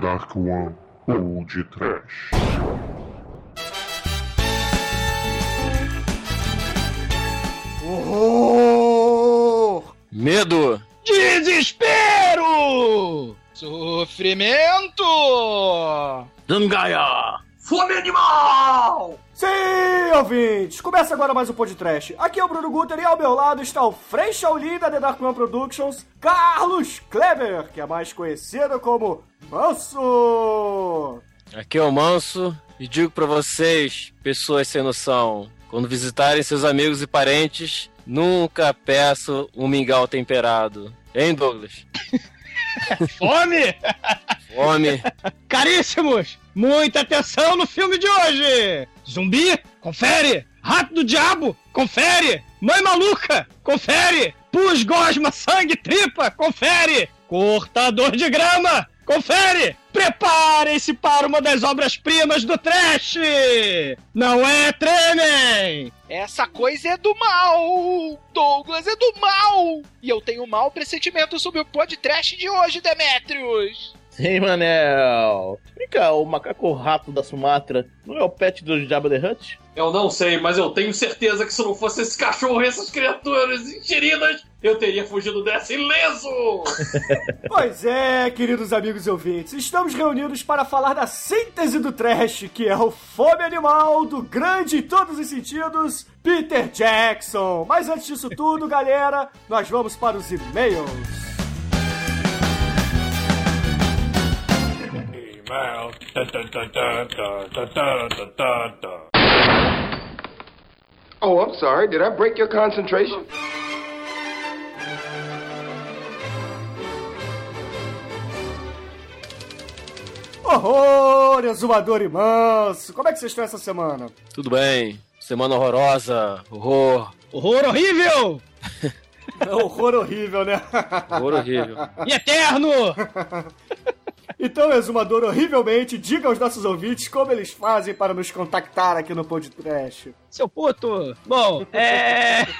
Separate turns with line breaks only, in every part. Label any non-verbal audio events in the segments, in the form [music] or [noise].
Dark One ou de Trash.
Horror!
Medo!
Desespero! Sofrimento!
Dangaia!
Fome animal!
Sim, ouvintes! Começa agora mais um podcast. Aqui é o Bruno Guter e ao meu lado está o Frei Shaolin da The Dark One Productions, Carlos Kleber, que é mais conhecido como Manso!
Aqui é o Manso e digo pra vocês, pessoas sem noção, quando visitarem seus amigos e parentes, nunca peçam um mingau temperado. Hein, Douglas? [laughs]
Fome!
Fome. [laughs]
Caríssimos! Muita atenção no filme de hoje! Zumbi? Confere! Rato do Diabo? Confere! Mãe Maluca? Confere! Pus, gosma, sangue, tripa? Confere! Cortador de grama? Confere! Preparem-se para uma das obras-primas do trash! Não é tremem!
Essa coisa é do mal! Douglas é do mal! E eu tenho um mau pressentimento sobre o podcast de hoje, Demetrius!
Sim, Manel. Cá, o macaco rato da Sumatra não é o pet do Jabba the Hutt?
Eu não sei, mas eu tenho certeza que se não fosse esse cachorro e essas criaturas enxeridas, eu teria fugido dessa ileso! [laughs]
Pois é, queridos amigos e ouvintes, estamos reunidos para falar da síntese do trash, que é o fome animal do grande em todos os sentidos, Peter Jackson. Mas antes disso tudo, galera, nós vamos para os e-mails.
Oh, I'm sorry. Did I break your concentration?
Horror, exumador e manso. Como é que vocês estão essa semana?
Tudo bem. Semana horrorosa. Horror.
Horror horrível!
É [laughs] horror horrível, né?
Horror horrível.
E eterno! [laughs]
Então, exumador, horrivelmente, diga aos nossos ouvintes como eles fazem para nos contactar aqui no podcast.
Seu puto! Bom, é. [laughs]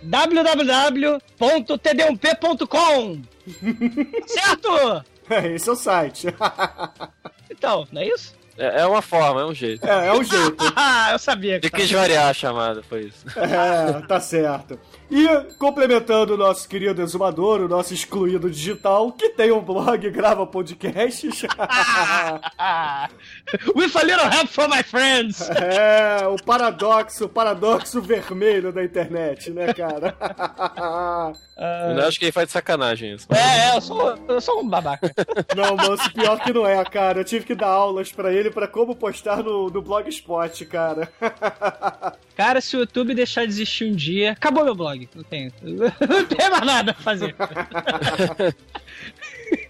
www.td1p.com [laughs] Certo?
É, esse é o site. [laughs]
Então, não é isso?
É, é uma forma, é um jeito.
É, é o jeito. [laughs]
Ah, eu sabia que
De quis variar a chamada, foi isso. [laughs]
É, tá certo. E complementando o nosso querido exumador, o nosso excluído digital, que tem um blog e grava podcasts. [laughs] [laughs]
With a little help from my friends! [laughs]
É, o paradoxo, o paradoxo vermelho da internet, né, cara? [laughs]
Eu não acho que ele faz de sacanagem isso.
É, é, eu sou, eu sou um babaca.
Não, moço, pior que não é, cara. Eu tive que dar aulas pra ele pra como postar no, no Blogspot, cara.
Cara, se o YouTube deixar de existir um dia, acabou meu blog. Não tenho. Não tem mais nada a fazer.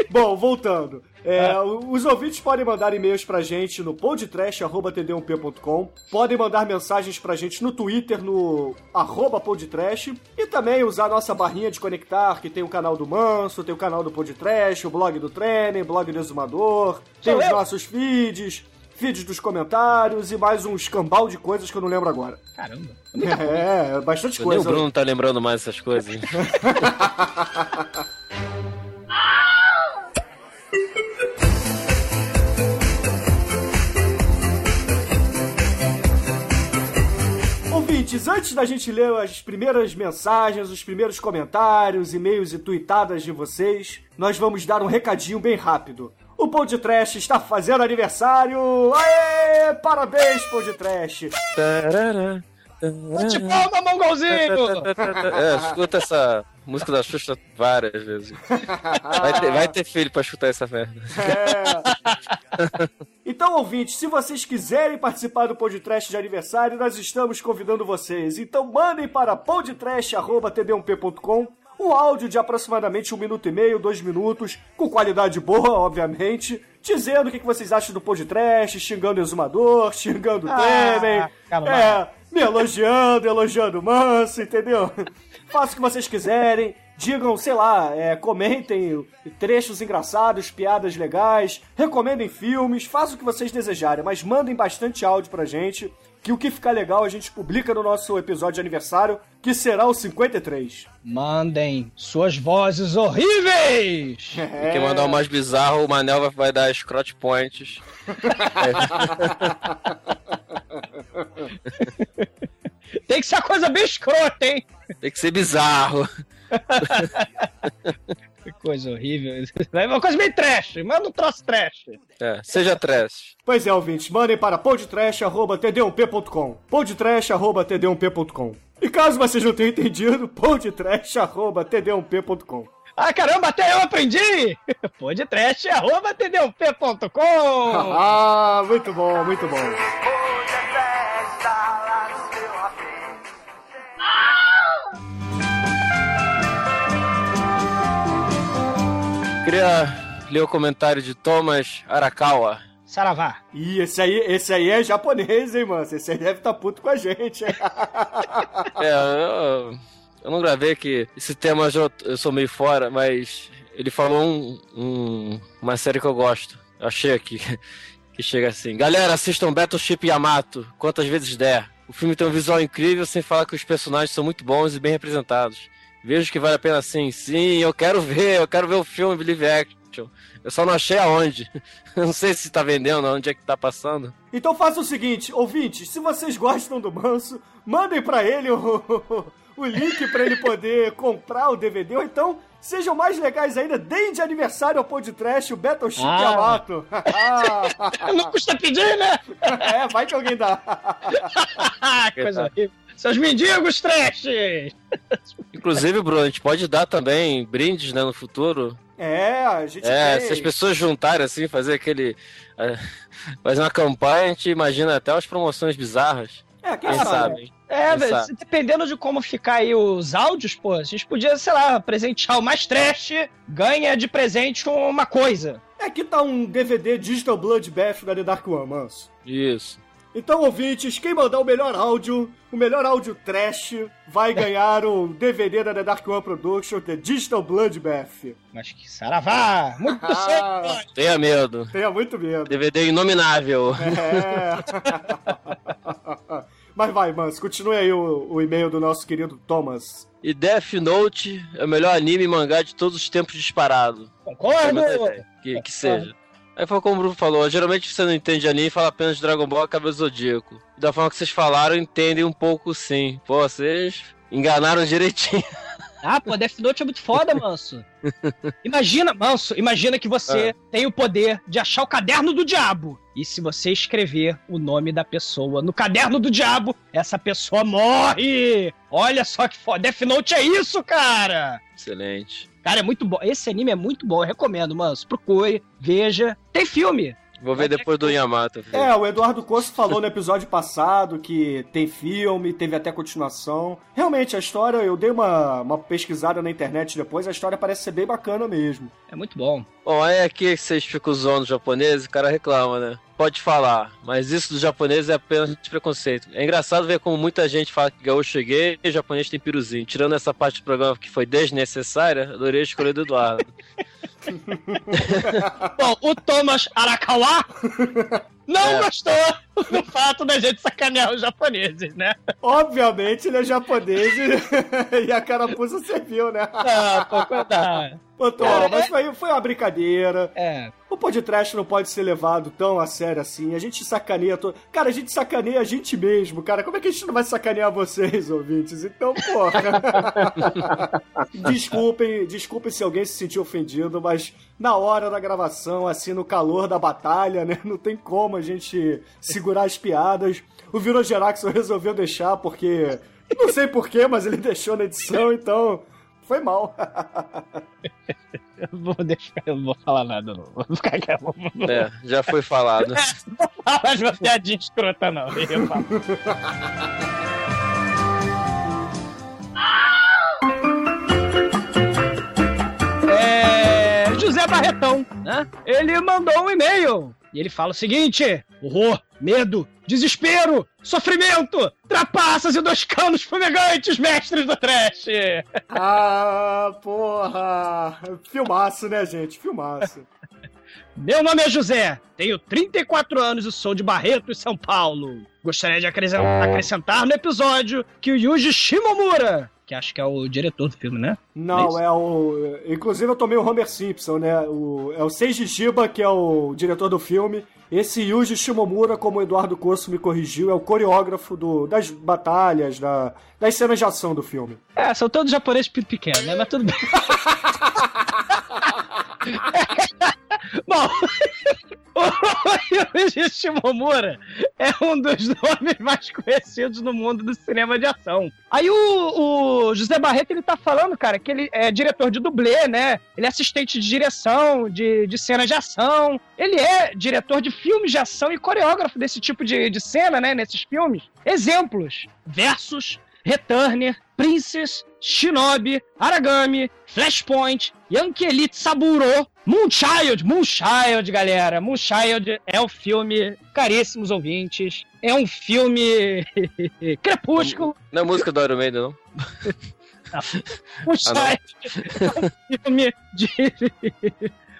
Bom, voltando. É, Os ouvintes podem mandar e-mails pra gente no podtrash.td1p.com, podem mandar mensagens pra gente no Twitter, no arroba podtrash, e também usar a nossa barrinha de conectar, que tem o canal do Manso, tem o canal do Podtrash, o blog do Trenem, blog do Exumador, tem os nossos feeds, feeds dos comentários e mais um escambau de coisas que eu não lembro agora.
Caramba. [laughs]
É, bastante
Nem o
coisa.
Bruno tá lembrando mais essas coisas. [laughs]
Ouvintes, antes da gente ler as primeiras mensagens, os primeiros comentários, e-mails e tweetadas de vocês, nós vamos dar um recadinho bem rápido. O Podcast está fazendo aniversário! Aê! Parabéns, Podcast!
Tarará,
Bate palma, mongolzinho!
É, escuta essa música da Xuxa várias vezes. Vai ter, vai ter filho pra escutar essa merda.
É. Então, ouvintes, se vocês quiserem participar do podcast de aniversário, nós estamos convidando vocês. Então, mandem para podcast.td1p.com um áudio de aproximadamente um minuto e meio, dois minutos, com qualidade boa, obviamente, dizendo o que vocês acham do podcast, xingando o exumador, xingando o
Ah,
Temen,
calma.
é, me elogiando, elogiando o Manso, entendeu? Façam o que vocês quiserem. Digam, sei lá, é, comentem trechos engraçados, piadas legais, recomendem filmes, façam o que vocês desejarem, mas mandem bastante áudio pra gente. Que o que ficar legal a gente publica no nosso episódio de aniversário, que será o 53.
Mandem suas vozes horríveis!
É. [laughs]
Quem mandar o mais bizarro, o Manel vai, vai dar scrot points. [laughs]
Tem que ser uma coisa bem escrota, hein?
Tem que ser bizarro. [laughs]
Que coisa horrível. [laughs] É uma coisa bem trash. Manda um troço trash.
É, seja trash.
Pois é, ouvintes, mandem para podtrash.td1p.com podtrash.td1p.com E caso vocês não tenham entendido, podtrash.td1p.com
Ah, caramba, até eu aprendi! [laughs] Podcast arroba td1p.com [laughs]
Ah, muito bom, muito bom.
Queria ler o comentário de Thomas Arakawa.
Saravá.
Ih, esse aí, esse aí é japonês, hein, mano? Esse aí deve estar puto com a gente, hein?
É, eu, eu não gravei que esse tema eu, já- eu sou meio fora, mas ele falou um- um- uma série que eu gosto. Eu achei aqui [laughs] que chega assim. Galera, assistam Battleship Yamato, quantas vezes der. O filme tem um visual incrível, sem falar que os personagens são muito bons e bem representados. Vejo que vale a pena sim. Sim, eu quero ver, eu quero ver o filme Believe Action. Eu só não achei aonde. [laughs] Não sei se tá vendendo, onde é que tá passando.
Então faça o seguinte, ouvintes, se vocês gostam do Manso, mandem pra ele o, [laughs] o link pra ele poder comprar o DVD, ou então sejam mais legais ainda, deem de aniversário ao podcast o Battleship
Ah.
Yamato. [laughs]
Não custa pedir, né?
é, vai que alguém dá.
Ah, coisa horrível. Seus mendigos trash!
Inclusive, Bruno, a gente pode dar também brindes, né, no futuro.
É, a gente
É,
tem...
se as pessoas juntarem assim, fazer aquele. é, fazer uma campanha, a gente imagina até umas promoções bizarras.
É, quem,
Quem
sabe?
sabe?
É,
Quem
velho,
sabe?
dependendo de como ficar aí os áudios, pô, a gente podia, sei lá, presentear o mais trash, ganha de presente uma coisa.
É, aqui tá um DVD Digital Bloodbath da The Dark One, Manso.
Isso.
Então, ouvintes, quem mandar o melhor áudio, o melhor áudio trash, vai [laughs] ganhar um DVD da The Dark One Production, The Digital Bloodbath.
Mas que saravá! Muito
Ah. [laughs]
certo! [laughs]
Tenha medo.
Tenha muito medo.
DVD inominável.
É. Mas vai, Manso, continue aí o, o e-mail do nosso querido Thomas.
E Death Note é o melhor anime e mangá de todos os tempos disparado.
Concordo!
Que, que seja. Aí foi como o Bruno falou, geralmente você não entende anime e fala apenas de Dragon Ball e Cabelo Zodíaco. Da forma que vocês falaram, entendem um pouco sim. Pô, vocês enganaram direitinho. [laughs]
Ah, pô, Death Note é muito foda, manso. Imagina, manso, imagina que você tem o poder de achar o caderno do diabo. E se você escrever o nome da pessoa no caderno do diabo, essa pessoa morre! Olha só que foda. Death Note é isso, cara!
Excelente.
Cara, é muito bom. Esse anime é muito bom, eu recomendo, manso. Procure, veja. Tem filme.
Vou ver depois do Yamato. filho.
É, o Eduardo Costa falou no episódio passado que tem filme, teve até continuação. Realmente, a história, eu dei uma, uma pesquisada na internet depois, a história parece ser bem bacana mesmo.
É muito bom.
Bom, aí aqui vocês ficam zoando os japoneses, o cara reclama, né? Pode falar, mas isso dos japoneses é apenas preconceito. É engraçado ver como muita gente fala que gaúcho cheguei e japonês tem piruzinho. Tirando essa parte do programa que foi desnecessária, adorei a escolha do Eduardo. [laughs] [laughs]
Bom, o Thomas Arakawa não
É.
gostou do fato da gente sacanear os japoneses, né?
Obviamente, ele é japonês e, [laughs] e a carapuça serviu, né?
Ah,
Tom, mas foi, foi uma brincadeira.
É.
O podcast não pode ser levado tão a sério assim. A gente sacaneia todo. Cara, a gente sacaneia a gente mesmo, cara. Como é que a gente não vai sacanear vocês, ouvintes? Então, porra. [laughs] desculpem, desculpem se alguém se sentiu ofendido, mas na hora da gravação, assim, no calor da batalha, né? Não tem como a gente segurar as piadas. O Viro Geraxon resolveu deixar porque. Não sei porquê, mas ele deixou na edição, então. Foi mal. [laughs]
Eu vou deixar, eu não vou falar nada, não. Vou ficar quieto. Não
É, já foi falado. [laughs]
falar mais uma piadinha escrota, não. Eu falo. É, José Barretão, né? Ele mandou um e-mail e ele fala o seguinte: horror, medo, desespero, sofrimento, trapaças e dois canos fumegantes, mestres do trash. [laughs]
Ah, porra! Filmaço, né, gente? Filmaço. [laughs]
Meu nome é José, tenho 34 anos e sou de Barreto, São Paulo. Gostaria de acrescen- acrescentar no episódio que o Yuji Shimomura, que acho que é o diretor do filme, né?
Não, é o. Inclusive eu tomei o Homer Simpson, né? O, é o Seiji Shiba, que é o diretor do filme. Esse Yuji Shimomura, como o Eduardo Corso me corrigiu, é o coreógrafo do, das batalhas, da, das cenas de ação do filme.
É, são todos japoneses pe- pequenos, né? Mas tudo bem. [laughs] [laughs] Bom, o Yuji [laughs] Shimomura é um dos [laughs] nomes mais conhecidos no mundo do cinema de ação. Aí o, o José Barreto, ele tá falando, cara, que ele é diretor de dublê, né? Ele é assistente de direção, de, de cenas de ação. Ele é diretor de filmes de ação e coreógrafo desse tipo de, de cena, né? Nesses filmes. Exemplos. Versus, Returner, Princess, Shinobi, Aragami, Flashpoint, Yankee Elite Saburo, Moonchild, Moonchild, galera. Moonchild é um filme, caríssimos ouvintes, é um filme [laughs] crepúsculo.
Não é música do Iron Maiden, não? [laughs]
Moonchild é um filme de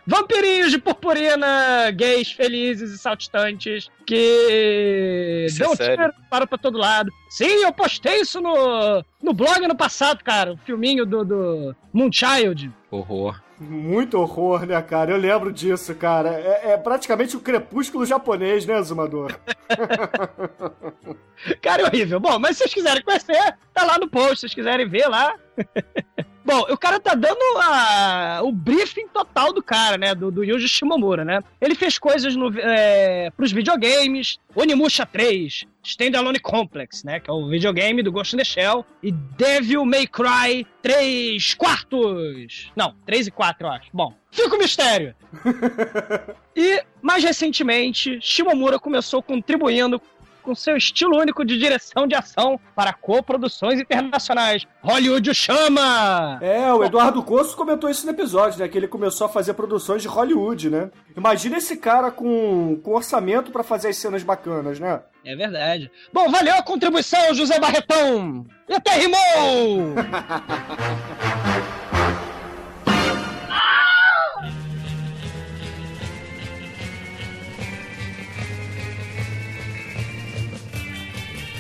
vampirinhos de purpurina, gays felizes e saltitantes que
Isso é
dão
sério?
tiro, param pra todo lado. Sim, eu postei isso no, no blog no passado, cara, o filminho do, do Moonchild.
Horror.
Muito horror, né, cara? Eu lembro disso, cara. É, é praticamente o crepúsculo japonês, né, Zumador? [laughs]
Cara, é horrível. Bom, mas se vocês quiserem conhecer, tá lá no post, se vocês quiserem ver lá. [laughs] Bom, o cara tá dando a- o briefing total do cara, né? Do, do Yuji Shimomura, né? Ele fez coisas no, é, pros videogames, Onimusha 3, Standalone Complex, né? Que é o videogame do Ghost in the Shell, e Devil May Cry 3 quartos. Não, 3 e 4, eu acho. Bom, fica o mistério. [laughs] E, mais recentemente, Shimomura começou contribuindo com seu estilo único de direção de ação para coproduções internacionais. Hollywood o chama!
É, o Eduardo Corso comentou isso no episódio, né? Que ele começou a fazer produções de Hollywood, né? Imagina esse cara com, com orçamento pra fazer as cenas bacanas, né?
É verdade. Bom, valeu a contribuição, José Barretão! E até rimou! [laughs]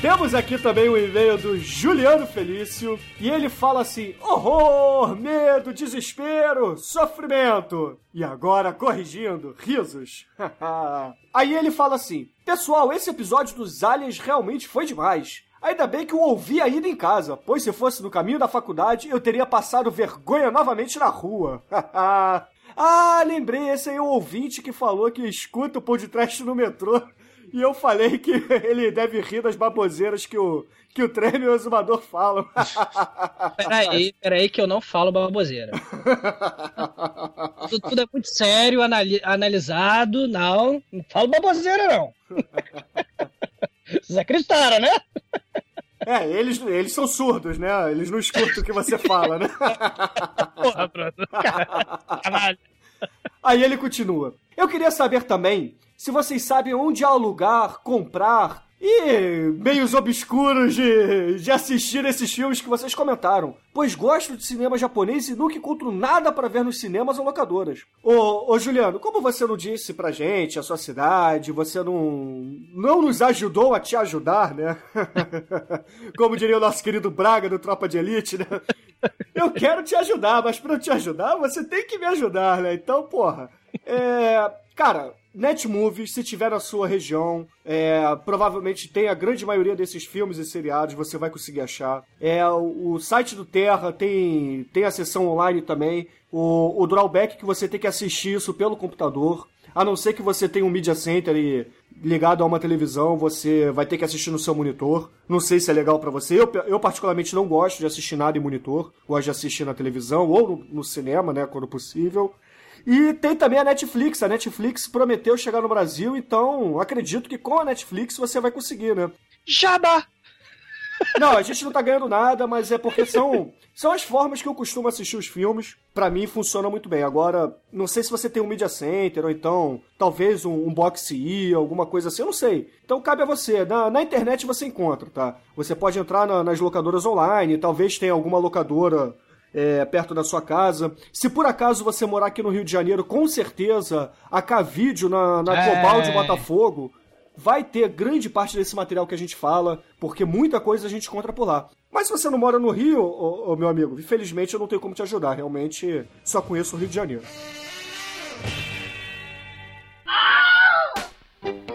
Temos aqui também o e-mail do Juliano Felício e ele fala assim: horror, medo, desespero, sofrimento. E agora, corrigindo, risos. [laughs] Aí ele fala assim: Pessoal, esse episódio dos aliens realmente foi demais. Ainda bem que eu ouvi ainda em casa, pois se fosse no caminho da faculdade, eu teria passado vergonha novamente na rua. [laughs] ah, lembrei, esse aí é o ouvinte que falou que escuta o podcast no metrô. E eu falei que [laughs] ele deve rir das baboseiras que o, que o Treme e o Exumador falam. [laughs]
Peraí, peraí, que eu não falo baboseira. tudo, tudo é muito sério, anali- analisado. Não, não falo baboseira, não. Vocês acreditaram, né?
É, eles, eles são surdos, né? Eles não escutam o que você fala, né?
Porra, Bruno. Caralho.
Aí ele continua. Eu queria saber também se vocês sabem onde alugar, comprar e meios obscuros de, de assistir esses filmes que vocês comentaram. Pois gosto de cinema japonês e nunca encontro nada para ver nos cinemas ou locadoras. Ô, ô Juliano, como você não disse pra gente a sua cidade, você não, não nos ajudou a te ajudar, né? [laughs] como diria o nosso querido Braga do Tropa de Elite, né? Eu quero te ajudar, mas eu te ajudar, você tem que me ajudar, né? Então, porra. É. Cara, Netmovies, se tiver na sua região, é, provavelmente tem a grande maioria desses filmes e seriados, você vai conseguir achar. É, o, site do Terra tem, tem a seção online também. O, o drawback é que você tem que assistir isso pelo computador. A não ser que você tenha um media center e ligado a uma televisão, você vai ter que assistir no seu monitor. Não sei se é legal pra você. Eu, eu particularmente não gosto de assistir nada em monitor. Gosto de assistir na televisão ou no, no cinema, né, quando possível. E tem também a Netflix. A Netflix prometeu chegar no Brasil, então acredito que com a Netflix você vai conseguir, né?
Jabá!
Não, a gente não tá ganhando nada, mas é porque são, [laughs] são as formas que eu costumo assistir os filmes. Pra mim funciona muito bem. Agora, não sei se você tem um Media Center ou então talvez um, um Box E, alguma coisa assim, eu não sei. Então cabe a você. Na, na internet você encontra, tá? Você pode entrar na- nas locadoras online, talvez tenha alguma locadora é, perto da sua casa. Se por acaso você morar aqui no Rio de Janeiro, com certeza a K-Vídeo na, na
É.
Global de Botafogo vai ter grande parte desse material que a gente fala, porque muita coisa a gente encontra por lá. Mas se você não mora no Rio, ô, ô, meu amigo, infelizmente eu não tenho como te ajudar. Realmente só conheço o Rio de Janeiro.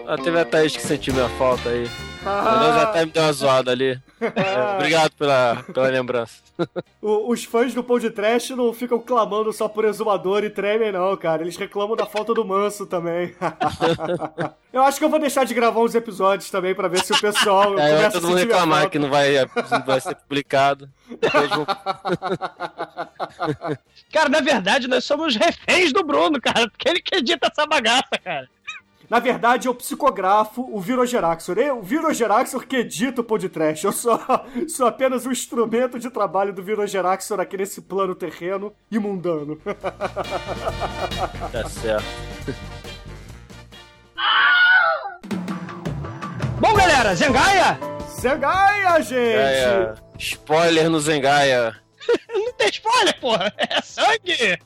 Ah, teve a Thaís que sentiu minha falta aí. Pelo menos [laughs] até me deu uma zoada ali. É, obrigado pela, pela lembrança. [laughs]
O- os fãs do Pão de Trash não ficam clamando só por exumador e tremem, não, cara. Eles reclamam da falta do manso também. [laughs] eu acho que eu vou deixar de gravar uns episódios também pra ver se o pessoal começa a
todo mundo reclamar que não vai, não vai ser publicado. Vão-
Cara, na verdade, nós somos reféns do Bruno, cara, porque ele que edita essa bagaça, cara.
Na verdade, eu psicografo o Virogeraxor. Eu, o Virogeraxor que edita o Trash. Eu sou, [laughs] sou apenas um instrumento de trabalho do Virogeraxor aqui nesse plano terreno e mundano.
Tá certo. [laughs]
Bom, galera, Zengaia?
Zengaia, gente!
É. Spoiler no Zengaia. [laughs]
Não tem spoiler, porra. É sangue.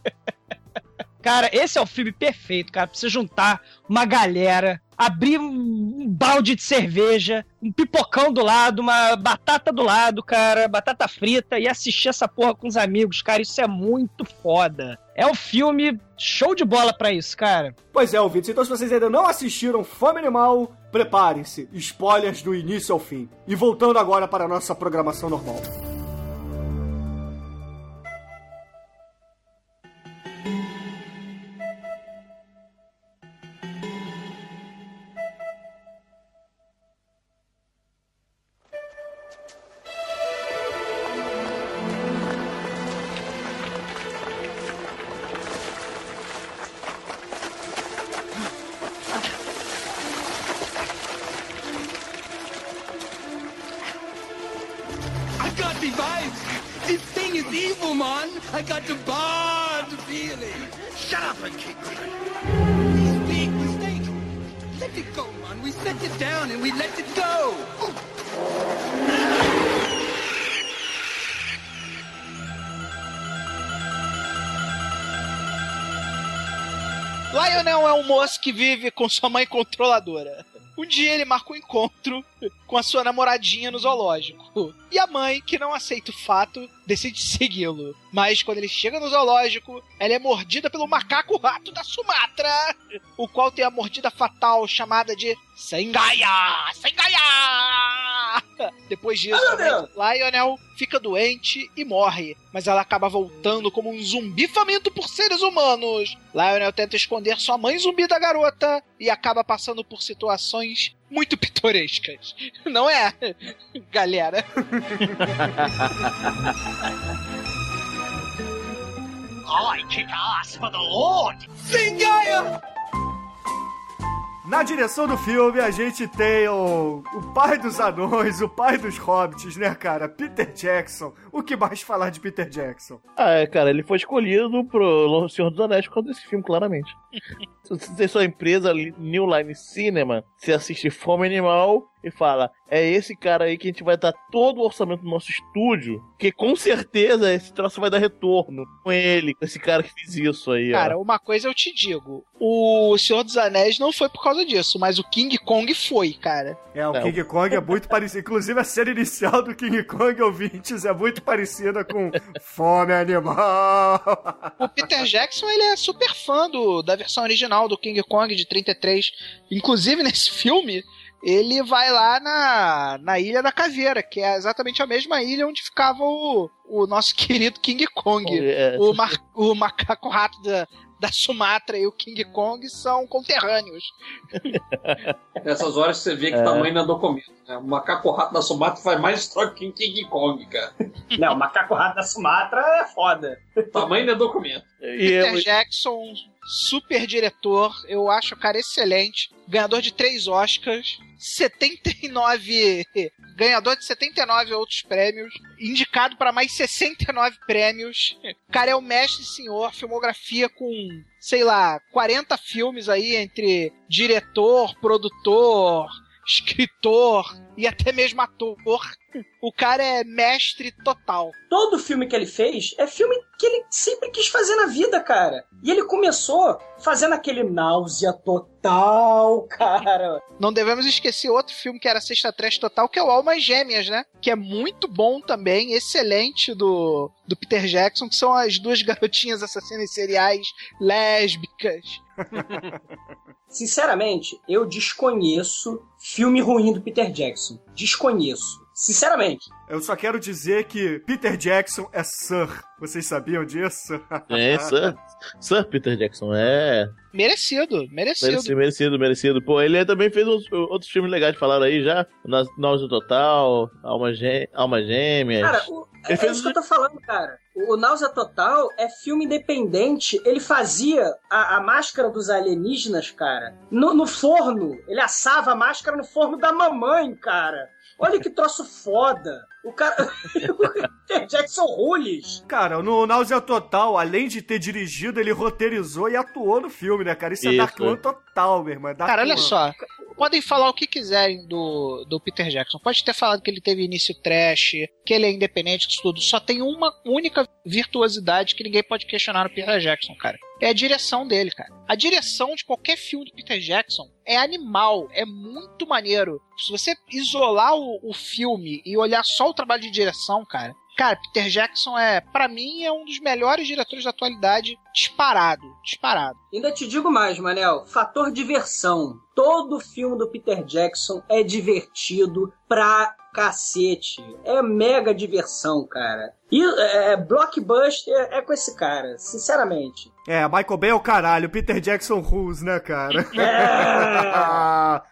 Cara, esse é o filme perfeito, cara. Você juntar uma galera, abrir um um balde de cerveja, um pipocão do lado, uma batata do lado, cara, batata frita e assistir essa porra com os amigos, cara. Isso é muito foda. É um filme show de bola pra isso, cara.
Pois é, ouvintes, então se vocês ainda não assistiram Fome Animal, preparem-se. Spoilers do início ao fim. E voltando agora para a nossa programação normal.
Que vive com sua mãe controladora. Um dia ele marca um encontro com a sua namoradinha no zoológico. E a mãe, que não aceita o fato, decide [laughs] segui-lo. Mas quando ele chega no zoológico, ela é mordida pelo macaco rato da Sumatra, o qual tem a mordida fatal chamada de Sengaia! Sengaia! Depois disso,
meu
Lionel fica doente e morre, mas ela acaba voltando como um zumbi faminto por seres humanos. Lionel tenta esconder sua mãe zumbi da garota e acaba passando por situações muito pitorescas. Não é, galera?
I kick ass for the Lord. Sengaia!
Na direção do filme, a gente tem o, o pai dos anões, o pai dos hobbits, né, cara? Peter Jackson. O que mais falar de Peter Jackson?
Ah, é, cara, ele foi escolhido pro Senhor dos Anéis por causa desse filme, claramente. [laughs] Se você tem sua empresa New Line Cinema, você assiste Fome Animal e fala: é esse cara aí que a gente vai dar todo o orçamento do nosso estúdio, que com certeza esse troço vai dar retorno com ele, com esse cara que fez isso aí. ó.
Cara, uma coisa eu te digo: o Senhor dos Anéis não foi por causa disso, mas o King Kong foi, cara.
É, o
Não.
King Kong é muito parecido. Inclusive, a cena inicial do King Kong, ouvintes, é muito parecida com Fome Animal.
O Peter Jackson, ele é super fã do, da versão original do King Kong de 33. Inclusive, nesse filme, ele vai lá na, na Ilha da Caveira, que é exatamente a mesma ilha onde ficava o, o nosso [laughs] querido King Kong.
É,
O, mar- o macaco rato da, da Sumatra e o King Kong são conterrâneos. [laughs]
Nessas horas você vê que
É.
tamanho não é documento. Né? O macaco rato da Sumatra faz mais troca que King Kong, cara. [laughs]
Não, o macaco rato da Sumatra é foda.
Tamanho não é documento.
e
Peter
eu-
Jackson, super diretor, eu acho o cara excelente. Ganhador de três Oscars, 79. [laughs] Ganhador de 79 outros prêmios, indicado para mais 69 prêmios. O cara é o mestre senhor, filmografia com, sei lá, 40 filmes aí entre diretor, produtor, escritor e até mesmo ator. O cara é mestre total.
Todo filme que ele fez é filme que ele sempre quis fazer na vida, cara. E ele começou fazendo aquele náusea total, [laughs] cara.
Não devemos esquecer outro filme que era Sexta Trash Total, que é o Almas Gêmeas, né? Que é muito bom também, excelente do, do Peter Jackson, que são as duas garotinhas assassinas seriais lésbicas. [laughs]
Sinceramente, eu desconheço filme ruim do Peter Jackson. Desconheço. Sinceramente.
Eu só quero dizer que Peter Jackson é Sir. Vocês sabiam disso? [laughs]
É, Sir, Sir Peter Jackson, é.
Merecido, merecido.
Merecido, merecido, merecido. Pô, ele também fez uns, outros filmes legais, falaram aí já. Na- Náusea Total, Alma, Gê Alma Gêmeas.
Cara, o- é, isso que eu tô falando, cara. O, o Náusea Total é filme independente. Ele fazia a, a máscara dos alienígenas, cara, no, no forno. Ele assava a máscara no forno da mamãe, cara. Olha que troço foda. O cara. [laughs] Jackson Rules.
Cara, no Náusea Total, além de ter dirigido, ele roteirizou e atuou no filme, né, cara? Isso, é
Isso.
Dark One total, meu irmão. É Dark
Cara, olha
One.
só. Podem falar o que quiserem do, do Peter Jackson. Pode ter falado que ele teve início trash, que ele é independente disso tudo. Só tem uma única virtuosidade que ninguém pode questionar no Peter Jackson, cara. É a direção dele, cara. A direção de qualquer filme do Peter Jackson é animal, é muito maneiro. Se você isolar o, o filme e olhar só o trabalho de direção, cara. Cara, Peter Jackson é, Pra mim, é um dos melhores diretores da atualidade, disparado, disparado.
Ainda te digo mais, Manel. Fator diversão. Todo filme do Peter Jackson é divertido pra cacete. É mega diversão, cara. E é, blockbuster é com esse cara, sinceramente.
É, Michael Bay é o caralho, Peter Jackson Rules, né, cara?
É, [laughs] [laughs]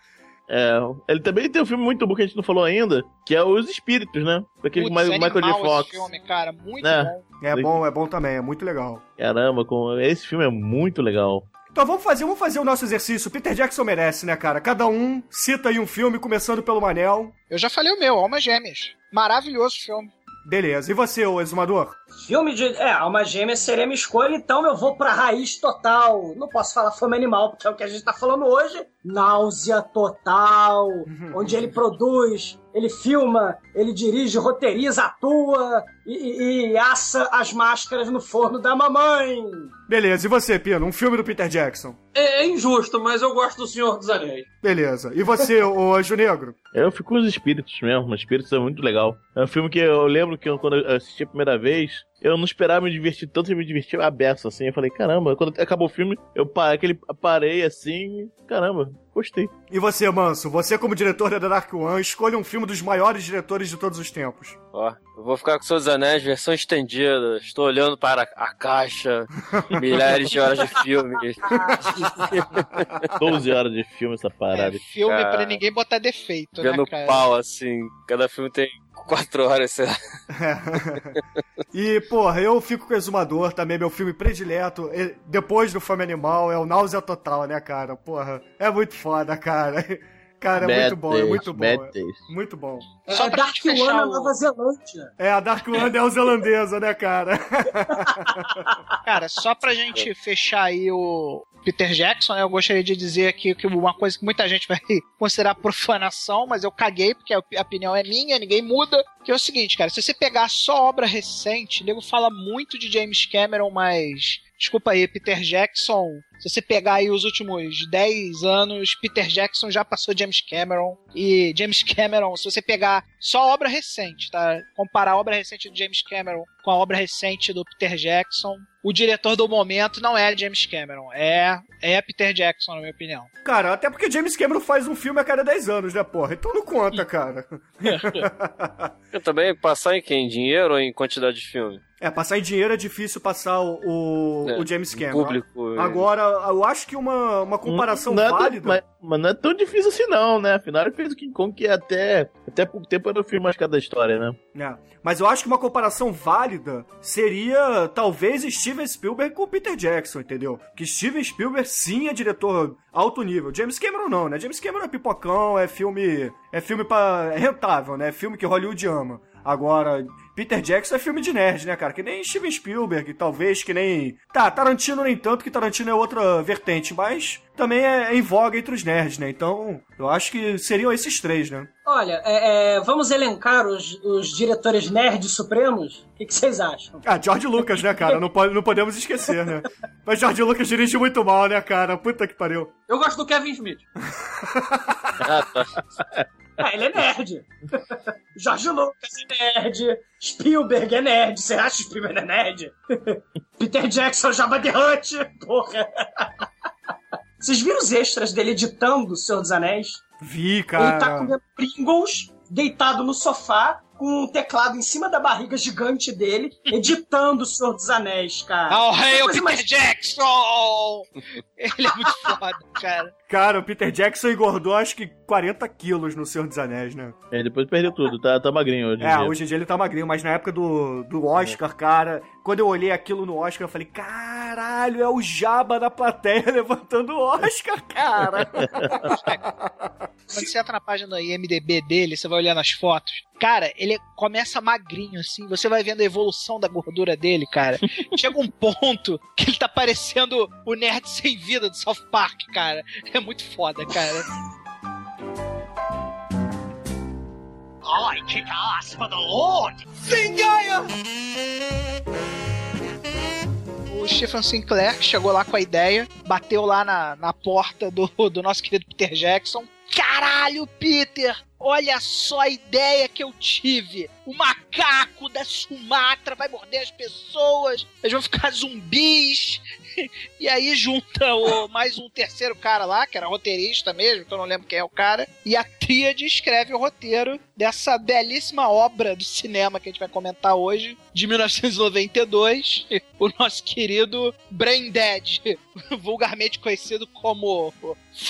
ele também tem um filme muito bom que a gente não falou ainda, que é Os Espíritos, né? Aquele
Putz,
o
é
Michael J.
animal
Fox.
esse filme, cara, muito
É.
bom.
É bom, é bom também, é muito legal.
Caramba, com... esse filme é muito legal.
Então vamos fazer, vamos fazer o nosso exercício. Peter Jackson merece, né, cara? Cada um cita aí um filme, começando pelo Manel.
Eu já falei o meu, Almas Gêmeas. Maravilhoso filme.
Beleza. E você, ô exumador?
Filme de. É, Alma Gêmea seria minha escolha, então eu vou pra raiz total. Não posso falar fome animal, porque é o que a gente tá falando hoje. Náusea total. [laughs] onde ele produz, ele filma, ele dirige, roteiriza, atua e, e, e assa as máscaras no forno da mamãe.
Beleza. E você, Pino? Um filme do Peter Jackson.
É, é injusto, mas eu gosto do Senhor dos Anéis.
Beleza. E você, [laughs] ô Anjo Negro?
Eu fico com os espíritos mesmo, os espíritos é muito legal. É um filme que eu lembro que eu, quando eu assisti a primeira vez, eu não esperava me divertir tanto e me diverti a beça, assim. Eu falei, caramba, quando acabou o filme, eu pa- aquele, parei assim, caramba, gostei.
E você, Manso? Você, como diretor da Dark One, escolha um filme dos maiores diretores de todos os tempos.
Ó, eu vou ficar com seus anéis, versão estendida. Estou olhando para a caixa, milhares de horas de filme. [laughs]
12 horas de filme essa parada.
É filme
Cara.
pra ninguém botar defeito,
Vendo
né, cara?
pau, assim. Cada filme tem quatro horas, sei lá. [laughs]
E, porra, eu fico com o Exumador também, meu filme predileto. Depois do Fome Animal, é o Náusea Total, né, cara? Porra, é muito foda, cara. Cara, é muito bom, é muito bom.
bad
é. Muito bom.
Só
é
pra
Dark
gente
One
o-
Nova Zelândia.
É, a Dark One é zelandesa, né, cara? [laughs]
Cara, só pra gente fechar aí o Peter Jackson, né, eu gostaria de dizer aqui que uma coisa que muita gente vai [laughs] considerar profanação, mas eu caguei, porque a a opinião é minha, ninguém muda, que é o seguinte, cara, se você pegar só obra recente, o nego fala muito de James Cameron, mas... Desculpa aí, Peter Jackson. Se você pegar aí os últimos 10 anos, Peter Jackson já passou James Cameron. E James [laughs] Cameron, se você pegar só obra recente, tá? Comparar a obra recente do James Cameron com a obra recente do Peter Jackson, o diretor do momento não é James Cameron, é, é Peter Jackson, na minha opinião.
Cara, até porque James Cameron faz um filme a cada 10 anos, né, porra? Então não conta, [laughs] cara.
Eu também passar em quem? Dinheiro ou em quantidade de filme?
É, passar em dinheiro é difícil passar o, o,
É,
o James Cameron.
público, é.
Agora, eu acho que uma, uma comparação
não é tão-
válida.
mas, mas não é tão difícil assim, não, né? Afinal, ele fez o King Kong, que é até, até pouco tempo era o filme mais caro da história, né?
É, mas eu acho que uma comparação válida seria talvez Steven Spielberg com Peter Jackson, entendeu? Que Steven Spielberg sim é diretor alto nível. James Cameron não, né? James Cameron é pipocão, é filme, é filme para é rentável, né? É filme que Hollywood ama. Agora, Peter Jackson é filme de nerd, né, cara? Que nem Steven Spielberg, talvez que nem. Tá, Tarantino nem tanto, que Tarantino é outra vertente, mas também é em voga entre os nerds, né? Então, eu acho que seriam esses três, né?
Olha, é, é, vamos elencar os, os diretores nerds supremos? O que, que vocês acham?
Ah, George Lucas, né, cara? Não, pode, não podemos esquecer, né? Mas George Lucas dirige muito mal, né, cara? Puta que pariu.
Eu gosto do Kevin Smith. [laughs]
Ah,
ele é nerd. Jorge Lucas é nerd. Spielberg é nerd. Você acha que Spielberg é nerd? Peter Jackson, Jabba the Hutt. Porra. Vocês viram os extras dele editando O Senhor dos Anéis?
Vi,
Ele tá
cara.
comendo Pringles, deitado no sofá, com um teclado em cima da barriga gigante dele, editando O Senhor dos Anéis, cara.
Oh, hey, o Peter
mais-
Jackson! [laughs] Ele é muito foda, cara.
Cara, o Peter Jackson engordou acho que 40 quilos no Senhor dos Anéis, né?
É, depois perdeu tudo, tá, tá magrinho hoje. em
É,
dia.
hoje em dia ele tá magrinho, mas na época do, do Oscar, cara, quando eu olhei aquilo no Oscar, eu falei, caralho, é o Jabba da plateia [laughs] levantando o Oscar, cara. [laughs]
Quando você entra na página do IMDB dele, você vai olhar nas fotos. Cara, ele começa magrinho, assim. Você vai vendo a evolução da gordura dele, cara. Chega um ponto que ele tá parecendo o nerd sem vida do South Park, cara. É muito foda, cara.
I kick ass for the Lord! Zingaya!
O Stephen Sinclair, que chegou lá com a ideia, bateu lá na, na porta do, do nosso querido Peter Jackson. Caralho, Peter! Olha só a ideia que eu tive. O macaco da Sumatra vai morder as pessoas, eles vão ficar zumbis. E aí junta o, mais um terceiro cara lá, que era roteirista mesmo, que eu não lembro quem é o cara, e a tríade escreve o roteiro dessa belíssima obra do cinema que a gente vai comentar hoje, de 1992, [laughs] o nosso querido Brain Dead, [laughs] vulgarmente conhecido como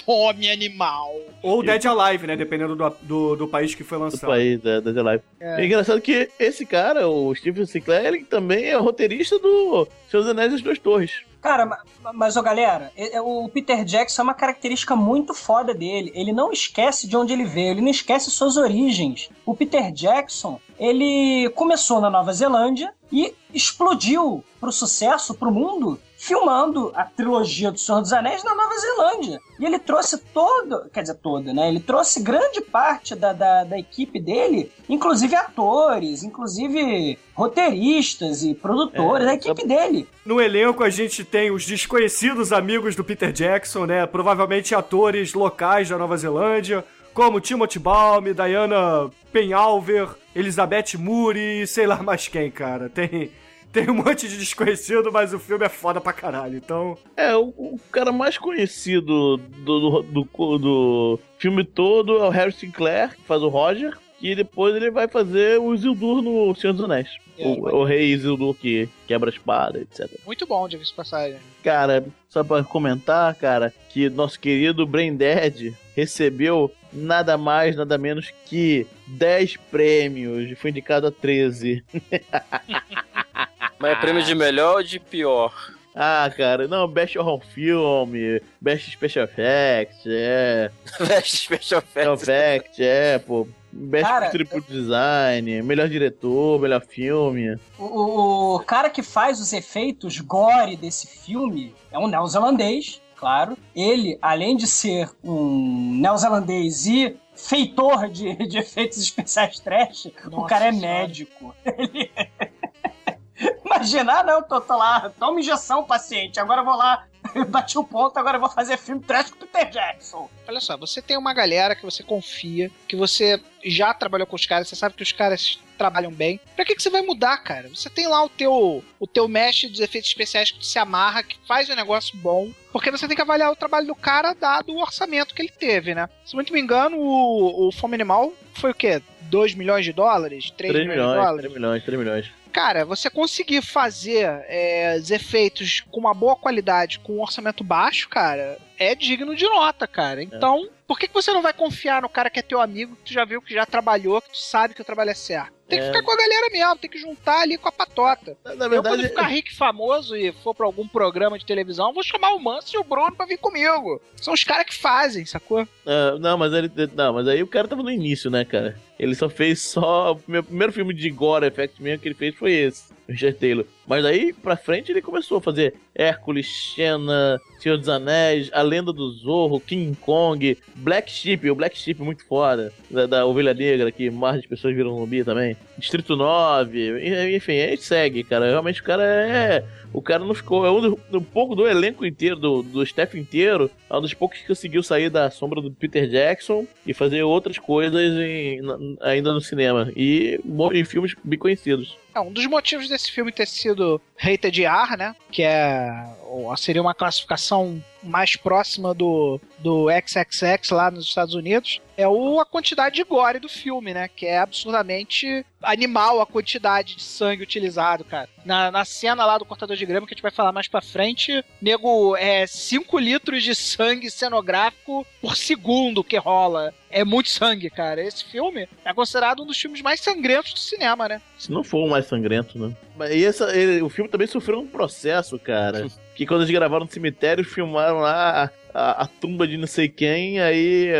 Fome Animal.
Ou Dead Alive, né? Dependendo do, do, do país que foi
do
lançado.
país da, da The Live.
É.
É. engraçado que esse cara, o Stephen Sinclair, ele também é roteirista do Seus Anéis e as Duas Torres.
Cara, ma- mas, ô galera, o Peter Jackson é uma característica muito foda dele. Ele não esquece de onde ele veio, ele não esquece suas origens. O Peter Jackson, ele começou na Nova Zelândia e explodiu pro sucesso, pro mundo, filmando a trilogia do Senhor dos Anéis na Nova Zelândia. E ele trouxe todo, quer dizer, toda, né? Ele trouxe grande parte da, da, da equipe dele, inclusive atores, inclusive roteiristas e produtores,
É,
a equipe dele.
No elenco a gente tem os desconhecidos amigos do Peter Jackson, né? Provavelmente atores locais da Nova Zelândia, como Timothy Balm, Diana Penhalver, Elizabeth Moody, sei lá mais quem, cara. Tem, tem um monte de desconhecido, mas o filme é foda pra caralho. Então,
É, o, o cara mais conhecido do, do, do, do filme todo é o Harry Sinclair, que faz o Roger, e depois ele vai fazer o Isildur no Senhor dos Anéis.
É,
o, o rei Isildur que quebra a espada, etc.
Muito bom, diga-se de passagem.
Cara, só pra comentar, cara, que nosso querido Brain Dead recebeu nada mais, nada menos que 10 prêmios. Foi indicado a 13. [laughs]
Mas é prêmio de melhor ou de pior?
Ah, cara, não, Best Horror Film, Best Special Effects, é. [laughs]
Best Special
Special
Effects.
Effects, é, pô. Best
Cara,
Triple Design, melhor diretor, melhor filme.
O, o- o cara que faz os efeitos gore desse filme é um neozelandês, claro. Ele, além de ser um neozelandês e feitor de, de efeitos especiais trash, o
Nossa
cara é médico. Ele- [laughs] Imagina, ah, não, tô, tô lá, toma injeção, paciente, agora eu vou lá, [laughs] bati o ponto, agora eu vou fazer filme trash com o Peter Jackson.
Olha só, você tem uma galera que você confia, que você já trabalhou com os caras, você sabe que os caras trabalham bem. Pra que, que você vai mudar, cara? Você tem lá o teu, o teu mestre dos efeitos especiais que se amarra, que faz um negócio bom. Porque você tem que avaliar o trabalho do cara dado o orçamento que ele teve, né? Se muito me engano, o, o Fome Animal foi o quê? 2 milhões de dólares? 3,
3
milhões, de
milhões,
dólares?
3 milhões, 3 milhões.
Cara, você conseguir fazer é, os efeitos com uma boa qualidade, com um orçamento baixo, cara, é digno de nota, cara. Então, por que, que você não vai confiar no cara que é teu amigo, que tu já viu, que já trabalhou, que tu sabe que o trabalho é certo? Tem que
É.
ficar com a galera mesmo, tem que juntar ali com a patota.
Na, na
eu,
verdade,
quando ficar rico e famoso e for pra algum programa de televisão, vou chamar o Manso e o Bruno pra vir comigo. São os caras que fazem, sacou?
Ah, não, mas ele, não, mas aí o cara tava no início, né, cara? Ele só fez só. O meu primeiro filme de gore effect mesmo que ele fez foi esse, Richard Taylor. Mas daí pra frente ele começou a fazer Hércules, Xena, Senhor dos Anéis, A Lenda do Zorro, King Kong, Black Sheep, o Black Sheep muito foda, da, da Ovelha Negra, que mais de pessoas viram zumbi também. Distrito 9, e- enfim, aí segue, cara. Realmente o cara é. O cara não ficou. É um, do, um pouco do elenco inteiro, do, do staff inteiro. É um dos poucos que conseguiu sair da sombra do Peter Jackson e fazer outras coisas em- ainda no cinema. E em filmes bem conhecidos.
É, um dos motivos desse filme ter sido rated R, né? Que é ou seria uma classificação mais próxima do, do XXX lá nos Estados Unidos, é o, a quantidade de gore do filme, né? Que é absurdamente animal a quantidade de sangue utilizado, cara. Na, na cena lá do cortador de grama, que a gente vai falar mais pra frente, nego, é 5 litros de sangue cenográfico por segundo que rola. É muito sangue, cara. Esse filme é considerado um dos filmes mais sangrentos do cinema, né?
Se não for o mais sangrento, né? Mas E essa, ele- o filme também sofreu um processo, cara. [laughs] que quando eles gravaram no cemitério, filmaram lá a, a- a tumba de não sei quem, aí,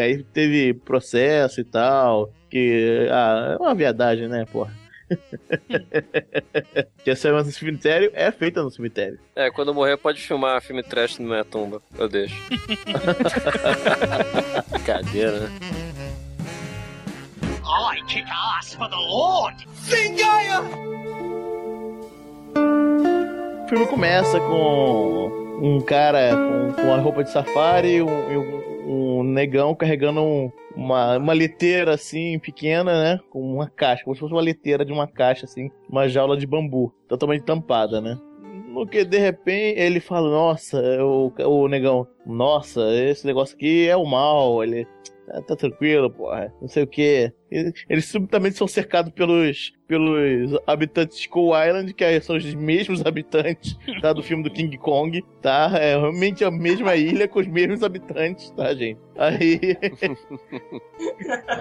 aí teve processo e tal. Que. Ah, é uma viadagem, né, porra? [laughs] que essa no cemitério é feita no cemitério.
É, quando morrer pode filmar filme trash na minha tumba. Eu deixo. [laughs] Cadeira, né?
I kick ass for the Lord! Zingaya!
O filme começa com um cara com, com a roupa de safari e um, um- negão carregando um- uma, uma liteira assim, pequena, né? Com uma caixa, como se fosse uma liteira de uma caixa, assim, uma jaula de bambu, totalmente tampada, né? No que de repente ele fala, nossa, o, o negão, nossa, esse negócio aqui é o mal, ele. "Ah, Tá tranquilo, porra, não sei o que. Eles subitamente são cercados pelos, pelos habitantes de Skull Island, que são os mesmos [laughs] habitantes tá, do filme do King Kong, tá? É realmente a mesma [laughs] ilha com os mesmos habitantes, tá, gente? Aí. [laughs]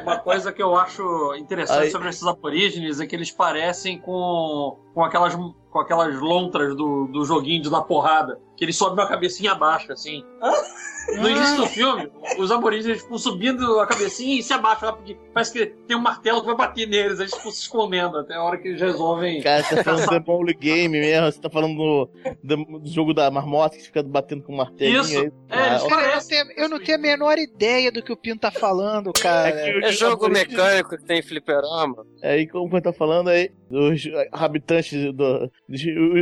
Uma coisa que eu acho interessante
Aí-
sobre esses aborígenes é que eles parecem com, com, aquelas, com aquelas lontras do, do joguinho de dar porrada, que eles sobem a cabecinha abaixo, assim. No início do filme, os aborígenes ficam subindo a cabecinha e se abaixam rapidinho. Parece que tem um martelo que vai bater neles, eles ficam se escondendo até a hora que eles resolvem.
Cara, você tá falando do The Game mesmo, você tá falando do, do, jogo da marmota que fica batendo com um martelinho
Isso.
aí.
É, eles
Ah,
Cara, eu, não tenho, eu não tenho a menor ideia do que o Pinto tá falando, cara.
É jogo mecânico que tem fliperama.
É Aí, como eu tô falando aí, os habitantes, do,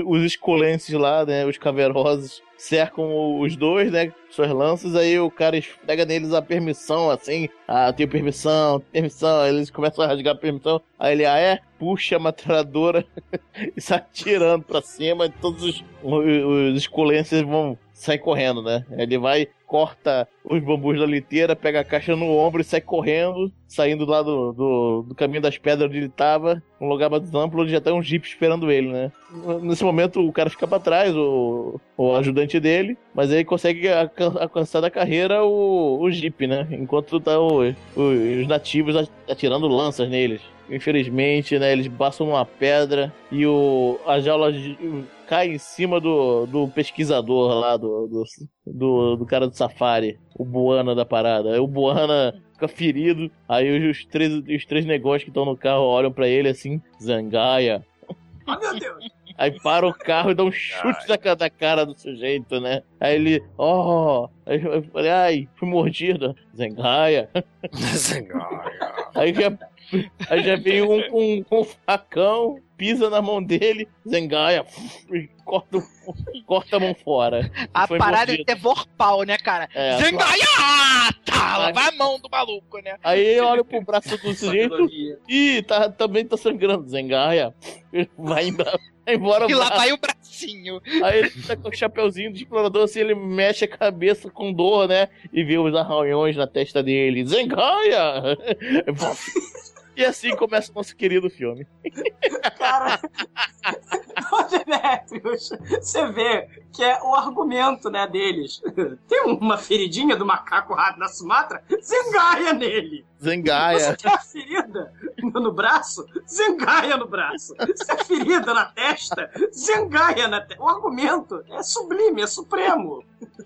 os escolenses lá, né, os caverosos, cercam os dois, né, suas lanças, aí o cara pega neles a permissão, assim, ah, tenho permissão, permissão, aí eles começam a rasgar a permissão, aí ele, ah é? Puxa a metralhadora [laughs] e sai atirando pra cima, e todos os, os escolenses vão sair correndo, né, ele vai, corta os bambus da liteira, pega a caixa no ombro e sai correndo, saindo lá do, do, do caminho das pedras onde ele tava, um lugar mais amplo, onde já tem um jeep esperando ele, né? Nesse momento o cara fica pra trás, o, o ajudante dele, mas aí consegue alcan- alcançar da carreira o, o jeep, né? Enquanto tá o- o- os nativos at- atirando lanças neles. Infelizmente, né, eles passam numa pedra e o, a jaula cai em cima do, do pesquisador lá, do, do, do, do cara do safari, o Buana da parada. Aí o Buana fica ferido, aí os três, os três negócios que estão no carro olham pra ele assim, zangaia.
Ah, meu Deus.
Aí para o carro e dá um chute na na cara do sujeito, né? Aí ele, ó, aí eu falei, ai, fui mordido. Zengaia. [laughs] Aí já, aí já vem um com um, facão, pisa na mão dele, Zengaia, corta, corta a mão fora.
A
Foi
parada
mordido.
é devor-pau, né, cara?
É,
Zengaia! Ah, Tá, vai a mão do maluco, né?
Aí olha pro braço do sujeito e tá, também tá sangrando. Zengaia vai embora, vai embora
E lá
braço.
vai o bracinho.
Aí ele tá com o chapeuzinho do explorador, assim, ele mexe a cabeça com dor, né? E vê os arranhões na testa dele. Zengaia! [laughs] E assim começa o nosso querido filme. [laughs]
Cara, Demetrius, você vê que é o argumento, né, deles. Tem uma feridinha do macaco rato na Sumatra, zengaia nele.
Zengaia.
Você tem a ferida no braço, zengaia no braço. Se é ferida na testa, zengaia na testa. O argumento é sublime, é supremo.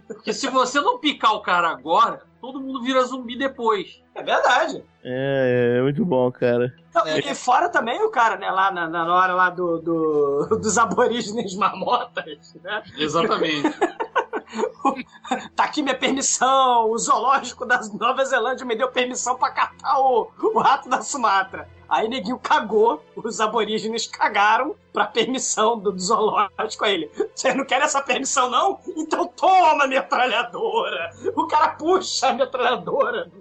Porque se você não picar o cara agora, todo mundo vira zumbi depois.
É verdade.
É, é muito bom, cara.
Não, e, e fora também o cara, né, lá na, na hora lá do, do- [laughs] dos aborígenes marmotas, né?
Exatamente. [laughs]
Tá aqui minha permissão, o zoológico da Nova Zelândia me deu permissão pra catar o, o rato da Sumatra. Aí neguinho cagou, os aborígenes cagaram pra permissão do, zoológico. Aí ele, você não quer essa permissão não? Então toma a metralhadora. O cara puxa a metralhadora.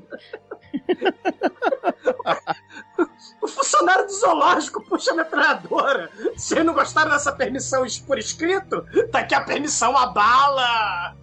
O funcionário do zoológico puxa a metralhadora. Vocês não gostaram dessa permissão por escrito? Tá aqui a permissão a bala.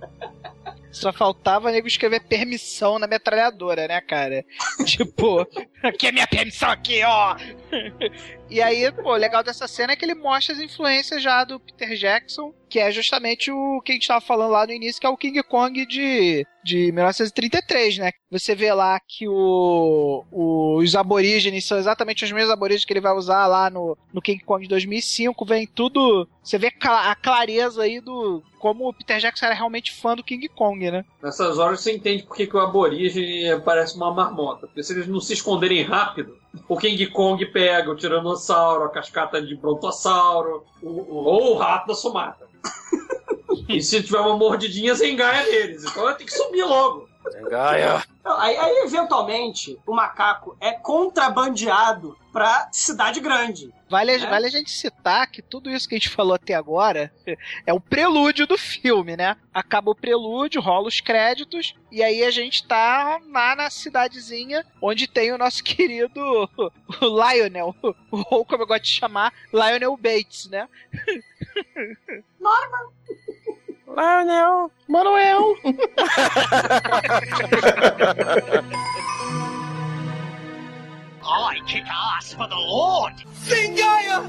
Só faltava nego escrever permissão na metralhadora, né, cara? [laughs] tipo, aqui é minha permissão aqui, ó! [laughs] e aí, pô, o legal dessa cena é que ele mostra as influências já do Peter Jackson, que é justamente o que a gente tava falando lá no início, que é o King Kong de, de 1933, né? Você vê lá que o, os aborígenes são exatamente os mesmos aborígenes que ele vai usar lá no, no King Kong de 2005, vem tudo... Você vê a clareza aí do... Como o Peter Jackson era realmente fã do King Kong, né?
Nessas horas você entende por que, o aborígene parece uma marmota. Porque se eles não se esconderem rápido, o King Kong pega o tiranossauro, a cascata de brontossauro, o, o- ou o rato da Sumatra. [laughs] e se tiver uma mordidinha, você engaia neles. Então tem que sumir logo.
Gaia.
Aí, aí, eventualmente, o macaco é contrabandeado pra cidade grande.
Vale, a-
É.
vale a gente citar que tudo isso que a gente falou até agora [laughs] é o prelúdio do filme, né? Acaba o prelúdio, rola os créditos, e aí a gente tá lá na cidadezinha onde tem o nosso [laughs] querido o Lionel, [laughs] ou como eu gosto de chamar, Lionel Bates, né?
Lionel.
Manuel!
I kick ass for the Lord. Zingaya!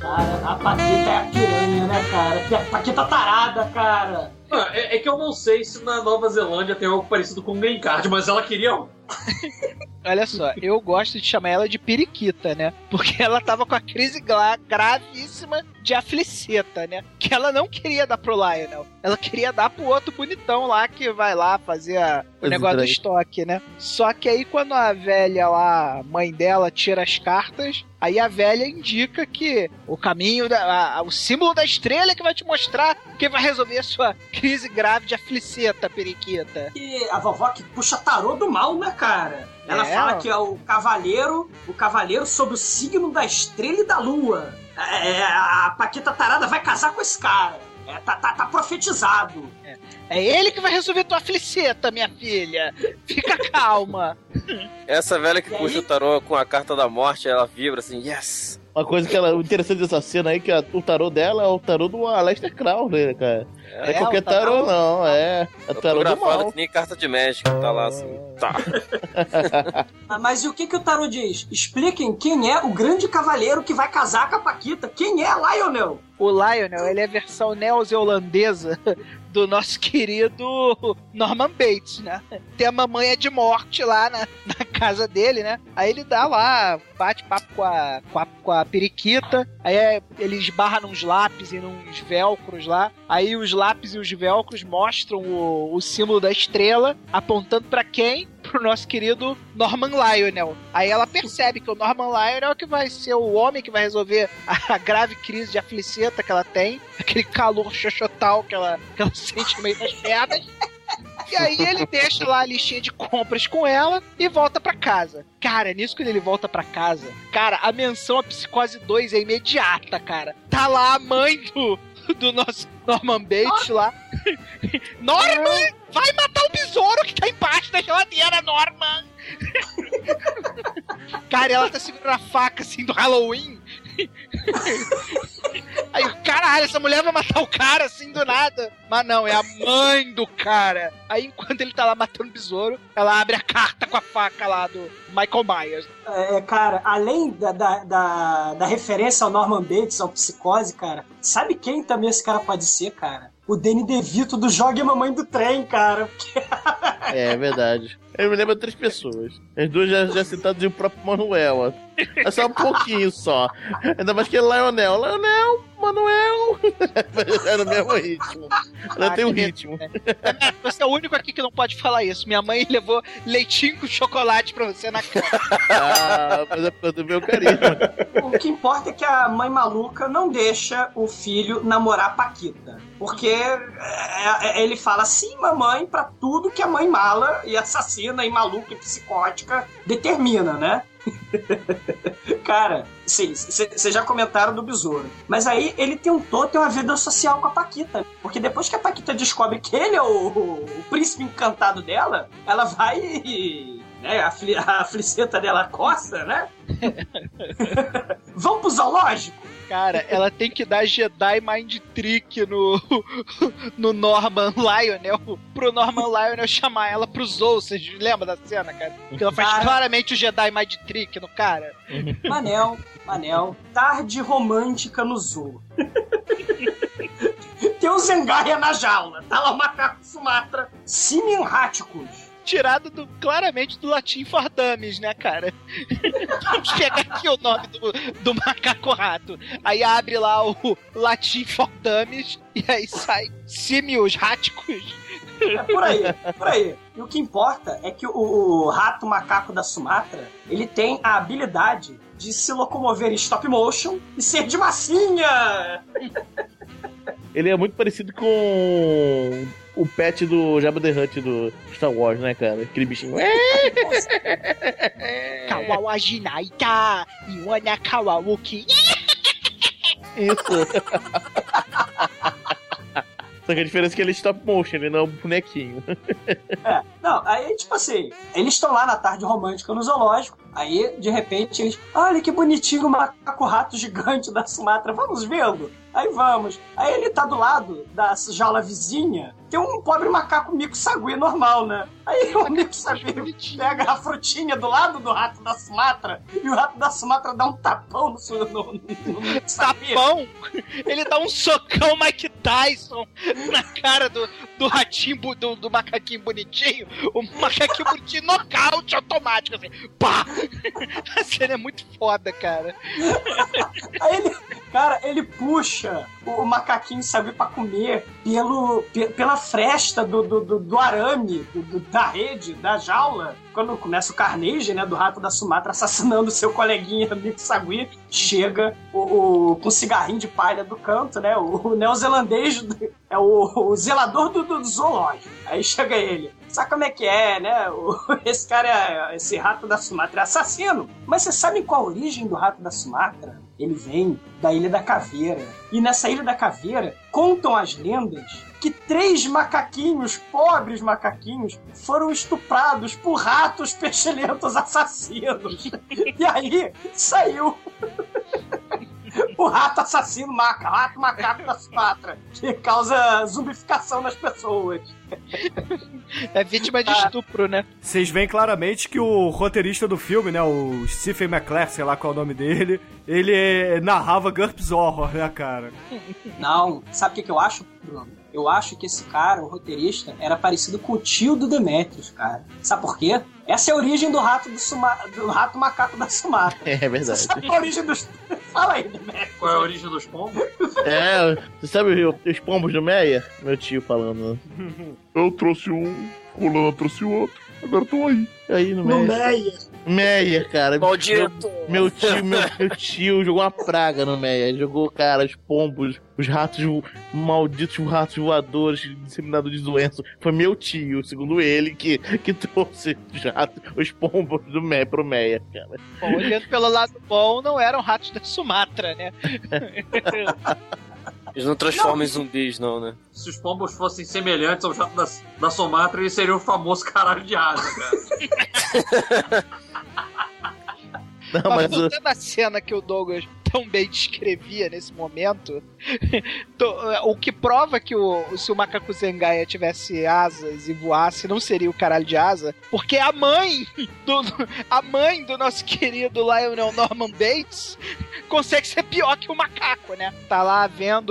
Cara, a Paquita é a piranha, né, cara? A Paquita tarada, cara.
Ah, É, é que eu não sei se na Nova Zelândia tem algo parecido com o Green Card, mas ela queria um. [laughs]
Olha só, eu gosto de chamar ela de periquita, né? Porque [laughs] ela tava com a crise gra- gravíssima de afliceta, né? Que ela não queria dar pro Lionel. Ela queria dar pro outro bonitão lá que vai lá fazer a- o negócio do estoque, né? Só que aí quando a velha lá, mãe dela, tira as cartas, aí a velha indica que o caminho, da, a- o símbolo da estrela é que vai te mostrar quem vai resolver a sua crise grave de afliceta, periquita.
E a vovó que puxa tarô do mal, né, cara? Ela
É.
fala que é o cavaleiro, o cavaleiro sob o signo da estrela e da lua. É, a Paquita tarada vai casar com esse cara. É, tá, tá, tá profetizado.
É ele que vai resolver tua afliceta, minha filha. Fica [laughs] calma.
Essa velha que
E
puxa
aí?
o tarô com a carta da morte, ela vibra assim, yes!
Uma coisa que ela, o interessante dessa cena aí é que a- o tarô dela é o tarô do Aleister Crowley, né, cara? É,
É,
qualquer
o tarô-
tarô, não, é. É o tarô do mal.
que nem carta de médico, tá lá assim. Tá. [laughs]
Ah, Mas e o que, que o tarô diz? Expliquem quem é o grande cavaleiro que vai casar com a Paquita. Quem é Lionel?
O Lionel, ele é a versão neozelandesa do nosso [laughs] querido Norman Bates, né? Tem a mamãe de morte lá na, [laughs] na casa dele, né? Aí ele dá lá, bate papo com a, com a, com a periquita, aí é- ele esbarra nos lápis e nos velcros lá, aí os lápis e os velcros mostram o, o símbolo da estrela, apontando pra quem? Pro nosso querido Norman Lionel. Aí ela percebe que o Norman Lionel é que vai ser o homem que vai resolver a grave crise de afliceta que ela tem, aquele calor xoxotal que ela, que ela [laughs] sente no meio das pernas. E aí ele deixa lá a listinha de compras com ela e volta pra casa. Cara, nisso que ele volta pra casa, cara, a menção a Psicose 2 é imediata, cara. Tá lá a mãe do, do nosso Norman Bates lá. [laughs] Norman! Vai matar o besouro que tá embaixo da geladeira, Norman! Cara, ela tá segurando a faca assim do Halloween. [laughs] Aí, o caralho, essa mulher vai matar o cara assim do nada. Mas não, é a mãe do cara. Aí, enquanto ele tá lá matando o besouro, ela abre a carta com a faca lá do Michael Myers.
É, cara, além da, da, da, da referência ao Norman Bates, ao Psicose, cara, sabe quem também esse cara pode ser, cara? O Danny DeVito do Jogue a Mamãe do Trem, cara.
É verdade. Eu me lembro de três pessoas. As duas já, já citadas e o próprio Manuel. ó. É só um pouquinho só. Ainda mais que Lionel. Lionel, Manuel. [laughs] É no mesmo ritmo. Ela tem um ritmo.
Você é o único aqui que não pode falar isso. Minha mãe levou leitinho com chocolate pra você na cara.
Ah, mas é do meu carisma.
O que importa é que a mãe maluca não deixa o filho namorar Paquita. Porque é, é, ele fala sim, mamãe, pra tudo que a mãe mala e assassina e maluca e psicótica determina, né? [laughs] Cara, sim, vocês já comentaram do besouro. Mas aí ele tentou ter uma vida social com a Paquita. Porque depois que a Paquita descobre que ele é o, o príncipe encantado dela, ela vai e. Né, a, fli- a fliceta dela coça, né? [laughs] Vamos pro zoológico?
Cara, ela tem que dar Jedi Mind Trick no, [laughs] no Norman Lionel pro Norman Lionel chamar ela pro Zou. Vocês lembram da cena, cara? Que ela faz
Cara.
claramente o Jedi Mind Trick no cara.
Manel, Manel, tarde romântica no zoo. [laughs] Tem um Zengaia na jaula, tá lá o macaco Sumatra, Siminráticos.
Tirado do, claramente do latim for dummies, né, cara? [laughs] Vamos pegar aqui o nome do, do macaco rato. Aí abre lá o latim for dummies e aí sai símios ráticos.
É por aí, por aí. E o que importa é que o, o rato macaco da Sumatra, ele tem a habilidade de se locomover em stop motion e ser de massinha.
Ele é muito parecido com o pet do Jabba the Hutt do Star Wars, né, cara? Aquele bichinho. [laughs]
Kawawajinaika, Iwana Kawawuki.
Isso. Só que a diferença é que ele é stop motion, ele não é um bonequinho.
É, não, aí tipo assim, eles estão lá na tarde romântica no zoológico, aí de repente eles, olha que bonitinho o macaco rato gigante da Sumatra, vamos vê-lo? Aí vamos. Aí ele tá do lado da jaula vizinha, tem um pobre macaco mico sagui normal, né? Aí o mico sagui pega a frutinha do lado do rato da Sumatra e o rato da Sumatra dá um tapão no, su- no, no.
Tapão? Ele dá um socão Mike Tyson na cara do, do ratinho, do, do macaquinho bonitinho. O macaquinho bonitinho nocaute automático, assim. Pá! [laughs] A cena é muito foda, cara.
Aí ele, cara, ele puxa o, macaquinho, sabe, pra comer pelo, pe- pela fresta do, do, do, do arame, do- da rede, da jaula. Quando começa o carnage, né, do rato da Sumatra assassinando seu coleguinha Mico Sagui, chega o, o- com o cigarrinho de palha do canto, né, o, o neozelandês é o, o zelador do, do zoológico. Aí chega ele. Sabe como é que é, né? O- [laughs] esse cara, é, esse rato da Sumatra é assassino. Mas você sabe qual a origem do rato da Sumatra? Ele vem da Ilha da Caveira. E nessa Ilha da Caveira, contam as lendas que três macaquinhos, pobres macaquinhos, foram estuprados por ratos pechelentos assassinos. [laughs] E aí saiu [laughs] o rato assassino maca, rato macaco da Sumatra, que causa zumbificação nas pessoas.
É vítima de estupro, né?
Vocês veem claramente que o roteirista do filme, né, o Stephen McClare, sei lá qual é o nome dele, ele narrava GURPS Horror, né, cara?
Não, sabe o que, que eu acho, Bruno? Eu acho que esse cara, o roteirista, era parecido com o tio do Demetrius, cara. Sabe por quê? Essa é a origem do rato do, Suma... do rato macaco da Sumatra. [laughs]
É
Você
verdade.
sabe a origem dos. [laughs] Fala aí, Demetrius.
Qual é a origem dos pombos?
É, você sabe o- os pombos do Meia? Meu tio falando.
Eu trouxe um, fulano trouxe o outro. Agora estão aí.
Aí no
No
Meia.
Meia.
Cara.
Maldito!
Meu, meu tio, meu, meu tio jogou uma praga no Meia. Ele Jogou, cara, os pombos, os ratos, vo- malditos ratos voadores, disseminados de doença. Foi meu tio, segundo ele, que, que trouxe os ratos, os pombos do Meia pro Meia, cara.
Bom, olhando pelo lado bom, não eram ratos da Sumatra, né? [laughs]
Eles não transformam em zumbis, não, né?
Se os pombos fossem semelhantes aos ratos da, da Sumatra, eles seriam o famoso caralho de asa, cara. [laughs]
Não,
Mas
mas o-
voltando à cena que o Douglas tão bem descrevia nesse momento, [laughs] to- o que prova que o, se o macaco Zengaia tivesse asas e voasse, não seria o caralho de asa, porque a mãe do, a mãe do nosso querido Lionel Norman Bates consegue ser pior que o macaco, né? Tá lá vendo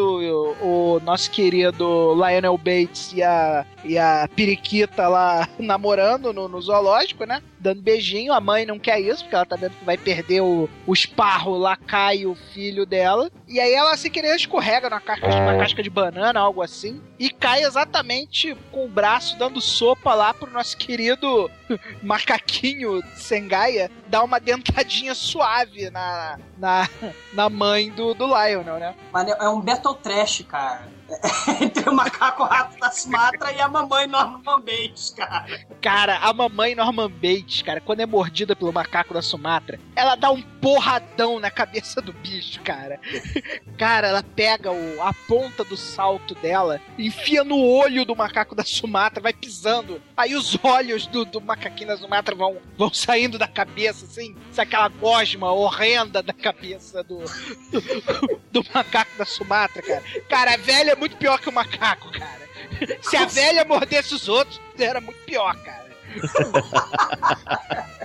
o, o nosso querido Lionel Bates e a, e a periquita lá namorando no, no zoológico, né? Dando beijinho. A mãe não quer isso, porque ela tá vendo que vai perder o, o esparro lá, cai o filho dela. E aí ela, sem querer, escorrega numa casca, numa casca de banana, algo assim. E cai exatamente com o braço dando sopa lá pro nosso querido [laughs] macaquinho Sengaia dar uma dentadinha suave na, na, na mãe do, do Lionel, né?
Mas é um Battle Trash, cara. [laughs] Entre o macaco rato da Sumatra e a mamãe Norman Bates, cara.
Cara, a mamãe Norman Bates, cara, quando é mordida pelo macaco da Sumatra, ela dá um porradão na cabeça do bicho, cara. [laughs] Cara, ela pega o, a ponta do salto dela, enfia no olho do macaco da Sumatra, vai pisando. Aí os olhos do, do macaquinho da Sumatra vão, vão saindo da cabeça, assim, sabe aquela gosma horrenda da cabeça do, [laughs] do, do macaco da Sumatra, cara. Cara, a velha é muito pior que o macaco, cara. [laughs] Se a velha mordesse os outros, era muito pior, cara. [laughs]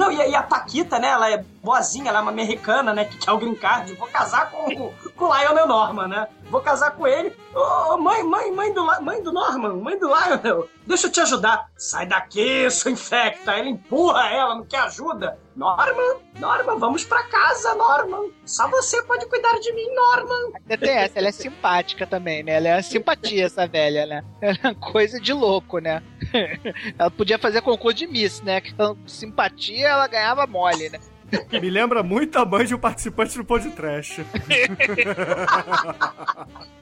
Não, e, e, a Paquita, né? Ela é boazinha, ela é uma americana, né? Que quer o green card. Vou casar com, com o Lionel Norman, né? Vou casar com ele. Ô, oh, mãe, mãe, mãe do, mãe do Norman, mãe do Lionel, deixa eu te ajudar. Sai daqui, sua infecta. Ele empurra ela, não quer ajuda. Norman, Norman, vamos pra casa, Norman. Só você pode cuidar de mim, Norman.
Essa, ela é simpática também, né? Ela é uma simpatia, essa velha, né? Ela é uma coisa de louco, né? [laughs] Ela podia fazer concurso de Miss, né? Simpatia ela ganhava mole, né?
Me lembra muito a mãe de um participante do podcast. [laughs]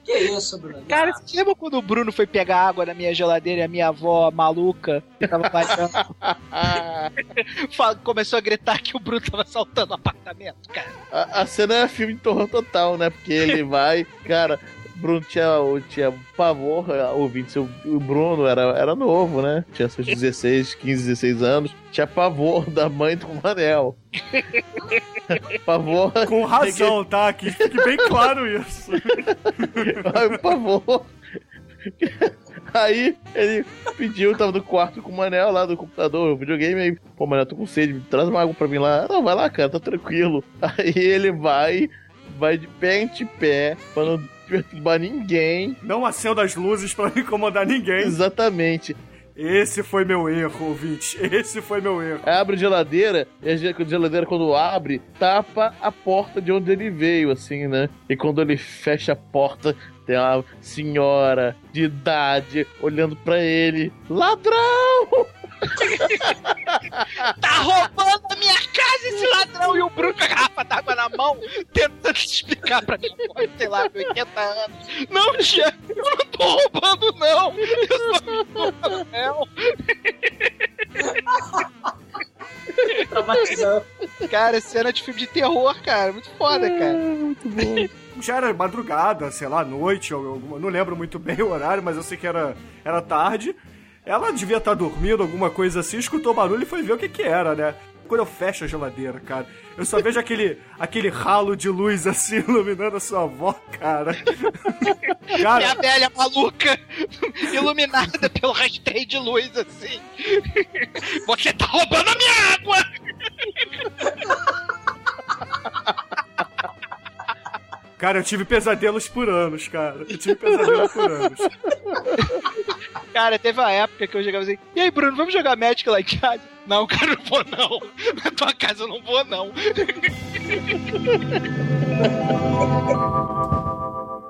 que isso, Bruno?
Cara, você lembra quando o Bruno foi pegar água na minha geladeira e a minha avó maluca tava baixando? [laughs] Começou a gritar que o Bruno tava assaltando o apartamento, cara.
A, a cena é filme de torrão total, né? Porque ele [laughs] vai, cara, Bruno tinha, tinha pavor, ouvinte, o Bruno era, era novo, né? Tinha seus 16, 15, 16 anos. Tinha pavor da mãe do Manel. [laughs] pavor.
Com razão, que... tá? Que fique bem claro isso. [laughs]
pavor. Aí ele pediu, tava no quarto com o Manel lá do computador, o videogame, aí, pô, Manel, tô com sede, traz uma água pra mim lá. Não, vai lá, cara, tá tranquilo. Aí ele vai, vai de pé em pé, pra não perturbar ninguém.
Não acenda as luzes para não [laughs] incomodar ninguém.
Exatamente.
Esse foi meu erro, ouvinte. Esse foi meu erro.
Abre a geladeira, e a geladeira, quando abre, tapa a porta de onde ele veio, assim, né? E quando ele fecha a porta, tem uma senhora de idade olhando para ele. Ladrão! [laughs]
tá roubando com a garrafa d'água na mão, tentando explicar pra mim, sei lá, 80 anos. Não, tia, eu não tô roubando, não! Eu só me réu. Cara, cena de filme de terror, cara. Muito foda, cara.
muito bom. Já era madrugada, sei lá, noite, eu, eu, não lembro muito bem o horário, mas eu sei que era, era tarde. Ela devia estar tá dormindo, alguma coisa assim, escutou barulho e foi ver o que que era, né? Quando eu fecho a geladeira, cara, eu só vejo aquele, aquele ralo de luz assim [laughs] iluminando a sua avó, cara. [laughs]
cara. Minha velha maluca, [laughs] iluminada pelo rastreio de luz assim. Você tá roubando a minha água!
Cara, eu tive pesadelos por anos, cara. Eu tive pesadelos por anos. [laughs]
Cara, teve uma época que eu jogava assim, e aí, Bruno, vamos jogar Magic lá em casa? Não, cara, não vou não. Na tua casa eu não vou não.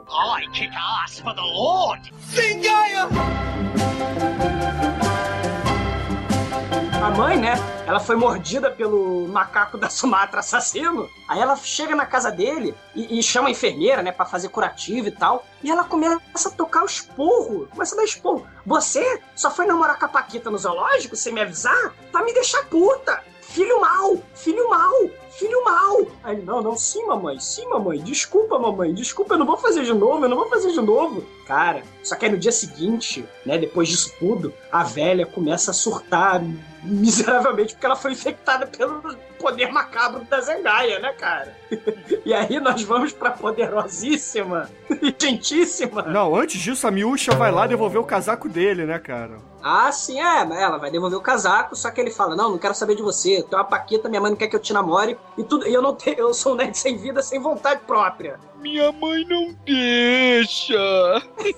I kick ass for the Lord! Zingaya!
A mãe, né? Ela foi mordida pelo macaco da Sumatra assassino. Aí ela chega na casa dele e, e chama a enfermeira, né, para fazer curativo e tal. E ela começa a tocar o esporro. Começa a dar esporro. Você só foi namorar com a Paquita no zoológico sem me avisar? Pra me deixar puta! Filho mal! Filho mal! Filho mal! Aí ele, não, não, sim, mamãe, sim, mamãe, desculpa, mamãe, desculpa, eu não vou fazer de novo, eu não vou fazer de novo. Cara, só que aí no dia seguinte, né, depois disso tudo, a velha começa a surtar miseravelmente porque ela foi infectada pelo poder macabro da Zendaya, né, cara? [laughs] e aí nós vamos pra poderosíssima e gentíssima.
Não, antes disso, a Miúcha vai lá devolver o casaco dele, né, cara?
Ah, sim, é. Ela vai devolver o casaco, só que ele fala: Não, não quero saber de você. Tu é uma Paquita, minha mãe não quer que eu te namore, E, tudo, e eu não tenho, eu sou um nerd sem vida, sem vontade própria.
Minha mãe não deixa.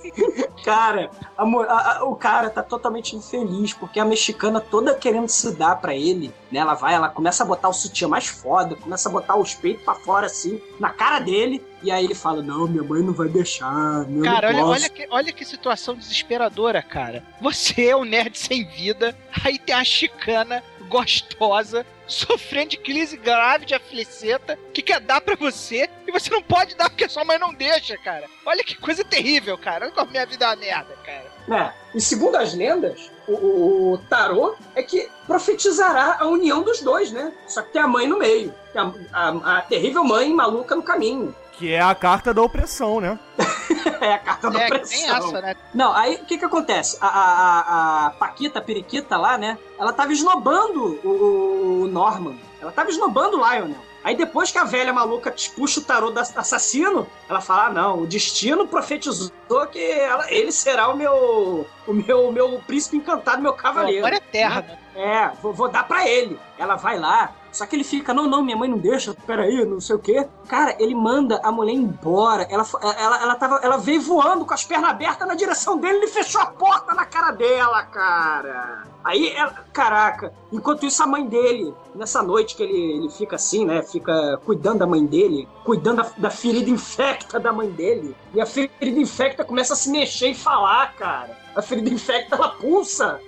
[laughs]
Cara, a a- a- o cara tá totalmente infeliz, porque a mexicana toda querendo se dar pra ele, né? Ela vai, ela começa a botar o sutiã mais foda, começa a botar os peitos pra fora, assim, na cara dele, e aí ele fala, não, minha mãe não vai deixar,
Cara, olha, olha, que, olha que situação desesperadora, cara. Você é um nerd sem vida, aí tem a chicana gostosa, sofrendo de crise grave de afliceta, que quer dar pra você, e você não pode dar porque sua mãe não deixa, cara. Olha que coisa terrível, cara. Olha como minha vida é uma merda, cara.
né? E segundo as lendas, o, o, o tarô é que profetizará a união dos dois, né? Só que tem a mãe no meio. A, a- a terrível mãe maluca no caminho.
Que é a carta da opressão, né? [laughs]
é a carta da
É,
opressão.
tem essa, né?
Não, aí o que que acontece? A, a, a, Paquita, a periquita lá, né? Ela tava esnobando o, o- Norman. Ela tava esnobando o Lionel. Aí depois que a velha maluca puxa o tarô do assassino, ela fala: ah, não, o destino profetizou que ela- ele será o meu. o meu, o meu príncipe encantado, meu cavaleiro.
Agora é terra, né?
É, vou, vou dar pra ele. Ela vai lá. Só que ele fica, não, não, minha mãe não deixa, peraí, não sei o quê. Cara, ele manda a mulher embora. Ela, ela, ela, tava, ela veio voando com as pernas abertas na direção dele ele fechou a porta na cara dela, cara. Aí, ela, caraca, enquanto isso a mãe dele, nessa noite que ele, ele fica assim, né, fica cuidando da mãe dele, cuidando da, da ferida infecta da mãe dele. E a ferida infecta começa a se mexer e falar, cara. A ferida infecta, ela pulsa.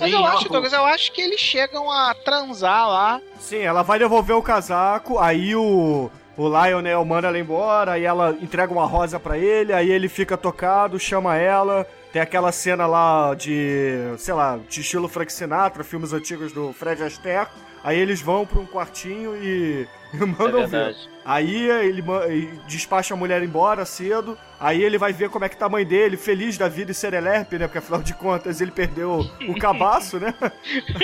Mas eu acho, Douglas, eu acho que eles chegam a transar lá.
Sim, ela vai devolver o casaco, aí o, o Lionel manda ela embora, aí ela entrega uma rosa pra ele, aí ele fica tocado, chama ela. Tem aquela cena lá de, sei lá, de estilo Frank Sinatra, filmes antigos do Fred Astaire. Aí eles vão pra um quartinho e, [laughs] e mandam
É
ver. Aí ele despacha a mulher embora cedo. Aí ele vai ver como é que tá a mãe dele, feliz da vida e serelepe, né? Porque afinal de contas ele perdeu o cabaço, né?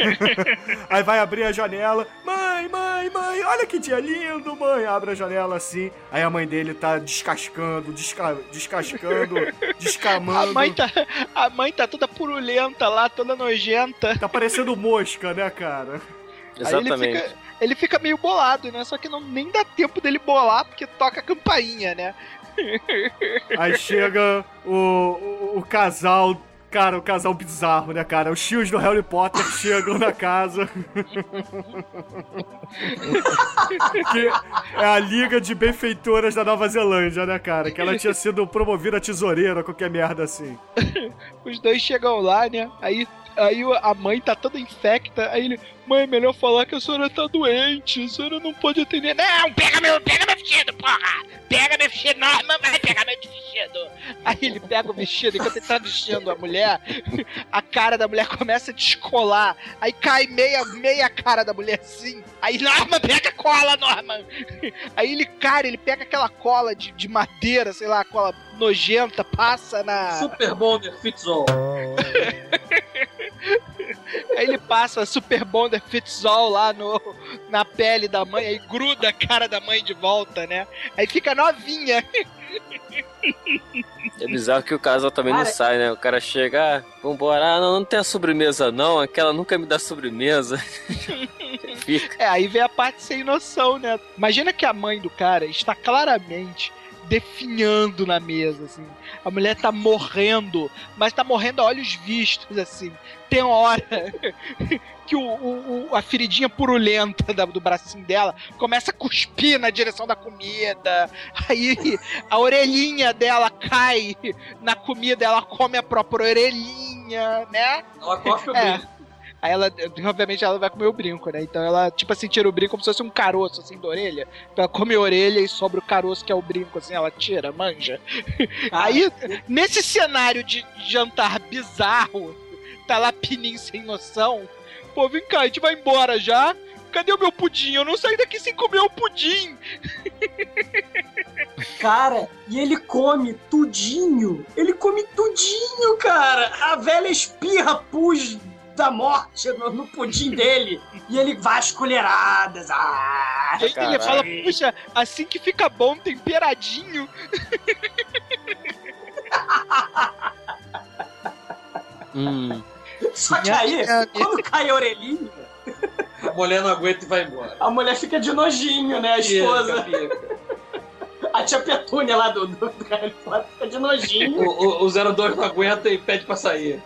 [laughs] Aí vai abrir a janela. Mãe, mãe, mãe, olha que dia lindo, mãe. Abre a janela assim. Aí a mãe dele tá descascando, desca descascando, descamando.
A mãe, tá, a mãe tá toda purulenta lá, toda nojenta.
Tá parecendo mosca, né, cara?
Aí ele fica, meio bolado, né? Só que não, nem dá tempo dele bolar porque toca a campainha, né? [laughs]
Aí chega o, o, o casal. Cara, o casal bizarro, né, cara? Os tios do Harry Potter chegam na casa. [laughs] que é a Liga de Benfeitoras da Nova Zelândia, né, cara? Que ela tinha sido promovida a tesoureira, qualquer merda assim.
Os dois chegam lá, né? Aí, aí a mãe tá toda infecta. Aí ele, mãe, é melhor falar que a senhora tá doente. A senhora não pode atender. Não, pega meu, pega meu vestido, porra! Pega meu vestido, Norman, vai pegar meu vestido. Aí ele pega o vestido, enquanto ele tá vestindo a mulher, a cara da mulher começa a descolar. Aí cai meia, meia cara da mulher assim. Aí, Norman, pega a cola, Norman! Aí ele, cara, ele pega aquela cola de, de madeira, sei lá, cola nojenta, passa na.
Super Bonder Fits [laughs] All.
Aí ele passa Super Bonder Fits All lá no, na pele da mãe, aí gruda a cara da mãe de volta, né? Aí fica novinha.
É bizarro que o casal também
Cara,
não sai, né? O cara chega, ah, vambora, ah, não, não tem a sobremesa não, aquela nunca me dá sobremesa. [laughs] Fica.
É, aí vem a parte sem noção, né? Imagina que a mãe do cara está claramente definhando na mesa, assim. A mulher tá morrendo, mas tá morrendo a olhos vistos, assim. Tem uma hora [laughs] que o, o- o- a feridinha purulenta da- do bracinho dela começa a cuspir na direção da comida. Aí a orelhinha dela cai na comida, ela come a própria orelhinha, né?
Ela cospe o
É. Aí ela, obviamente, ela vai comer o brinco, né? Então ela, tipo assim, tira o brinco como se fosse um caroço, assim, da orelha. Então ela come a orelha e sobra o caroço, que é o brinco, assim, ela tira, manja. [laughs] Aí, nesse cenário de jantar bizarro, tá lá Pininho sem noção. Pô, vem cá, a gente vai embora já? Cadê o meu pudim? Eu não saí daqui sem comer o pudim. [laughs]
Cara, e ele come tudinho. Ele come tudinho, cara. A velha espirra pus da morte no, no pudim dele. E ele vai às colheradas. Ah,
Aí ele fala, puxa, assim que fica bom, temperadinho.
Hum.
Só que aí, quando cai a orelhinha,
mulher não aguenta e vai embora.
A mulher fica de nojinho, né? A esposa.
Fica, fica.
A tia Petúnia lá do, do, do fica de nojinho.
O, o, o 02 não aguenta e pede pra sair.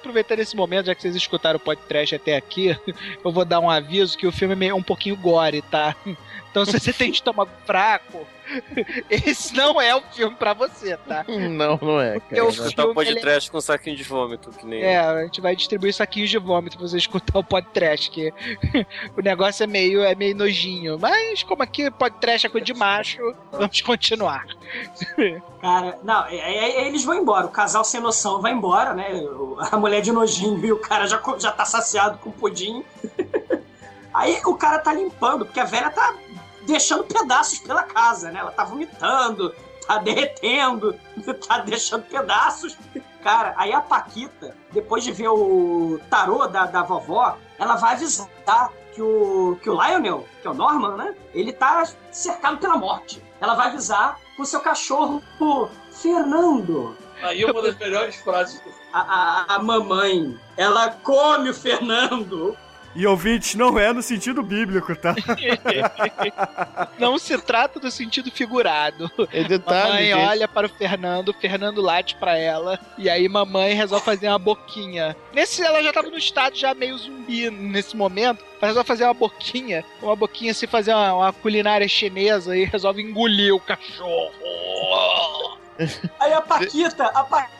Aproveitando esse momento, já que vocês escutaram o podcast até aqui, [laughs] eu vou dar um aviso que o filme é um pouquinho gore, tá? [laughs] Então se você tem estômago fraco, [laughs] esse não é o filme pra você, tá?
Não, não é, cara.
Eu-
o
filme,
podcast com um saquinho de vômito, que nem.
É, a gente vai distribuir saquinhos de vômito pra você escutar o podcast, que [laughs] o negócio é meio, é meio nojinho. Mas como aqui podcast é coisa de macho, vamos continuar. [laughs]
Cara, não, é- é- é- eles vão embora. O casal sem noção vai embora, né? O- A mulher de nojinho e o cara já, já tá saciado com pudim. Aí o cara tá limpando, porque a velha tá deixando pedaços pela casa, né? Ela tá vomitando, tá derretendo, [laughs] tá deixando pedaços. Cara, aí a Paquita, depois de ver o tarô da, da vovó, ela vai avisar que o, que o Lionel, que é o Norman, né? Ele tá cercado pela morte. Ela vai avisar com o seu cachorro, o Fernando.
Aí uma das melhores frases do
A, a, a mamãe, ela come o Fernando.
E ouvintes, não é no sentido bíblico, tá? [laughs]
Não se trata do sentido figurado.
É detalhe,
mamãe
gente.
olha para o Fernando, o Fernando late pra ela, e aí mamãe resolve fazer uma boquinha. Nesse, ela já tava no estado já meio zumbi nesse momento, mas resolve fazer uma boquinha, uma boquinha assim, fazer uma, uma culinária chinesa e resolve engolir o cachorro.
Aí a Paquita, a Paquita,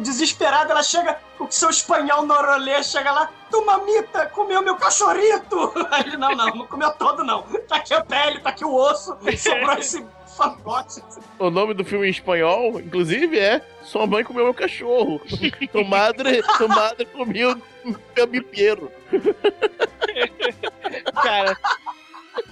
desesperada, ela chega com o seu espanhol norolê, chega lá, tu mamita, comeu meu cachorrito. [laughs] Aí ele, não, não, não comeu todo não. Tá aqui a pele, tá aqui o osso, sobrou [laughs] esse fantoche.
O nome do filme em espanhol, inclusive, é Sua mãe comeu meu cachorro. [laughs] Tu madre, tu madre comeu meu bipeiro.
Cara.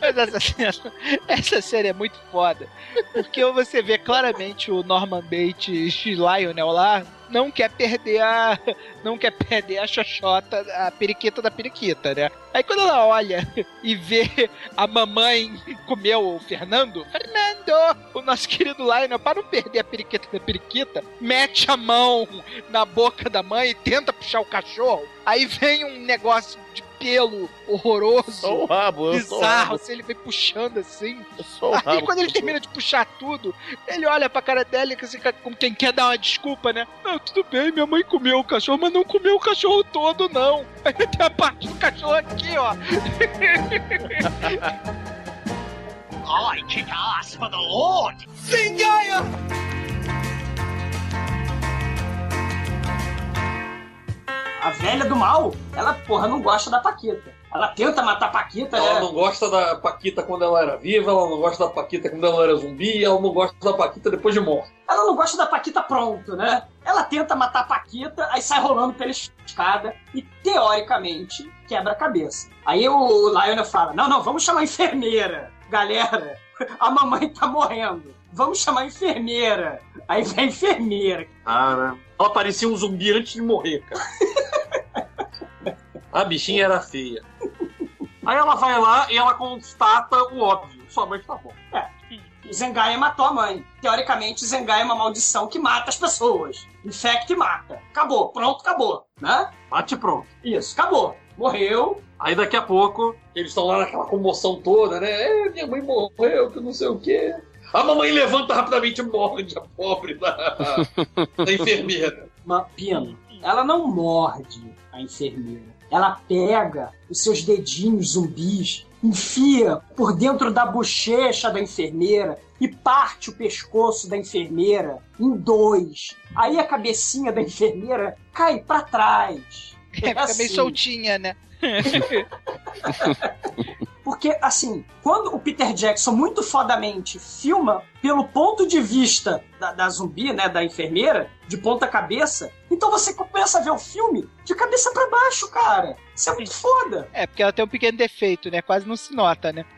Mas essa cena, essa série é muito foda. Porque você vê claramente o Norman Bates Lionel lá não quer perder a. Não quer perder a xoxota, a periquita da periquita, né? Aí quando ela olha e vê a mamãe comer o Fernando, Fernando! O nosso querido Lionel, para não perder a periquita da periquita, mete a mão na boca da mãe e tenta puxar o cachorro. Aí vem um negócio de pelo horroroso.
Só o rabo, eu
bizarro, assim, ele vem puxando assim.
Só o
Aí
rabo
quando ele
que
termina de puxar tudo, ele olha pra cara dela e assim, como quem quer dar uma desculpa, né? Não, tudo bem, minha mãe comeu o cachorro, mas não comeu o cachorro todo, não. Aí tem a parte do cachorro aqui, ó.
I kick ass for the Lord! Zingaya!
A velha do mal, ela, porra, não gosta da Paquita. Ela tenta matar a Paquita,
Ela
né?
não gosta da Paquita quando ela era viva, ela não gosta da Paquita quando ela era zumbi, ela não gosta da Paquita depois de morta.
Ela não gosta da Paquita pronto, né? Ela tenta matar a Paquita, aí sai rolando pela escada e, teoricamente, quebra a cabeça. Aí o Lionel fala: Não, não, vamos chamar a enfermeira. Galera, a mamãe tá morrendo. Vamos chamar a enfermeira. Aí vem a enfermeira.
Cara, ela parecia um zumbi antes de morrer, cara. [laughs] a bichinha era feia. Aí ela vai lá e ela constata o óbvio. Sua mãe tá bom.
É. Zengaya matou a mãe. Teoricamente, Zengaya é uma maldição que mata as pessoas. Infecta e mata. Acabou. Pronto, acabou. Né?
Bate pronto.
Isso, acabou. Morreu.
Aí daqui a pouco, eles estão lá naquela comoção toda, né? É, minha mãe morreu, que não sei o quê. A mamãe levanta rapidamente e morde [laughs] a pobre da, da enfermeira.
Mas, Pino, ela não morde a enfermeira. Ela pega os seus dedinhos zumbis, enfia por dentro da bochecha da enfermeira e parte o pescoço da enfermeira em dois. Aí a cabecinha da enfermeira cai pra trás.
É, [laughs] fica meio
assim.
soltinha, né? [laughs]
Porque, assim, quando o Peter Jackson muito fodamente filma pelo ponto de vista da, da zumbi, né, da enfermeira, de ponta cabeça, então você começa a ver o filme de cabeça pra baixo, cara. Isso é muito foda.
É, porque ela tem um pequeno defeito, né? Quase não se nota, né? [laughs]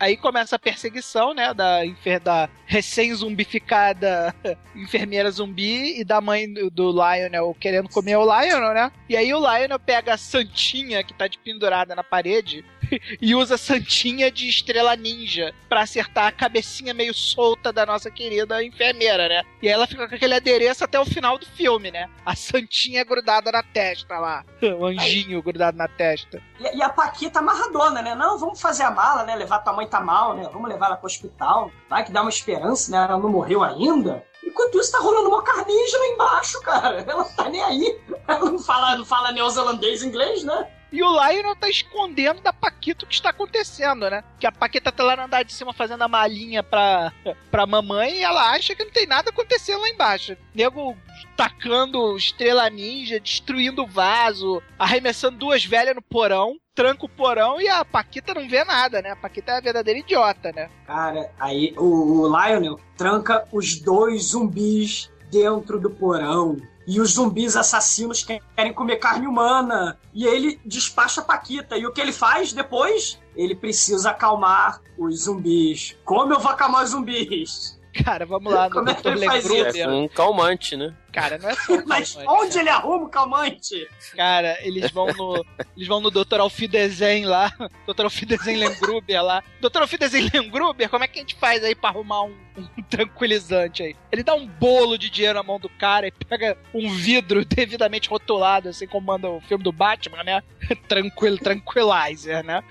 Aí começa a perseguição, né? Da, da recém-zumbificada [laughs] enfermeira zumbi e da mãe do, do Lionel querendo comer o Lionel, né? E aí o Lionel pega a Santinha que tá de pendurada na parede [laughs] e usa Santinha de estrela ninja pra acertar a cabecinha meio solta da nossa querida enfermeira, né? E aí ela fica com aquele adereço até o final do filme, né? A Santinha grudada na testa lá. O anjinho grudado na testa.
E, e a Paquita amarradona, né? Não, vamos fazer a mala, né? Levar tua mãe tá mal, né? Vamos levar ela pro hospital. Vai que dá uma esperança, né? Ela não morreu ainda. Enquanto isso, tá rolando uma lá embaixo, cara. Ela tá nem aí. Ela não fala, não fala neozelandês inglês, né?
E o Lionel tá escondendo da Paquita o que está acontecendo, né? Que a Paquita tá lá no andar de cima fazendo a malinha pra, [laughs] pra mamãe e ela acha que não tem nada acontecendo lá embaixo. Nego tacando estrela ninja, destruindo o vaso, arremessando duas velhas no porão, tranca o porão e a Paquita não vê nada, né? A Paquita é a verdadeira idiota, né?
Cara, aí o, o Lionel tranca os dois zumbis dentro do porão. E os zumbis assassinos querem comer carne humana. E ele despacha a Paquita. E o que ele faz depois? Ele precisa acalmar os zumbis. Como eu vou acalmar os zumbis?
Cara, vamos lá [laughs] no
Como é que
Dr.
ele faz
Legruber.
É um calmante, né?
Cara, não é só um [laughs]
Mas
calmante,
onde ele arruma o calmante?
Cara, eles vão no. Eles vão no Dr. Alfidesen lá. [laughs] Dr. Alfidesen Lengruber lá. Dr. Alfidesen Lengruber, como é que a gente faz aí pra arrumar um, um tranquilizante aí? Ele dá um bolo de dinheiro na mão do cara e pega um vidro devidamente rotulado, assim como manda o filme do Batman, né? Tranquil, tranquilizer, né?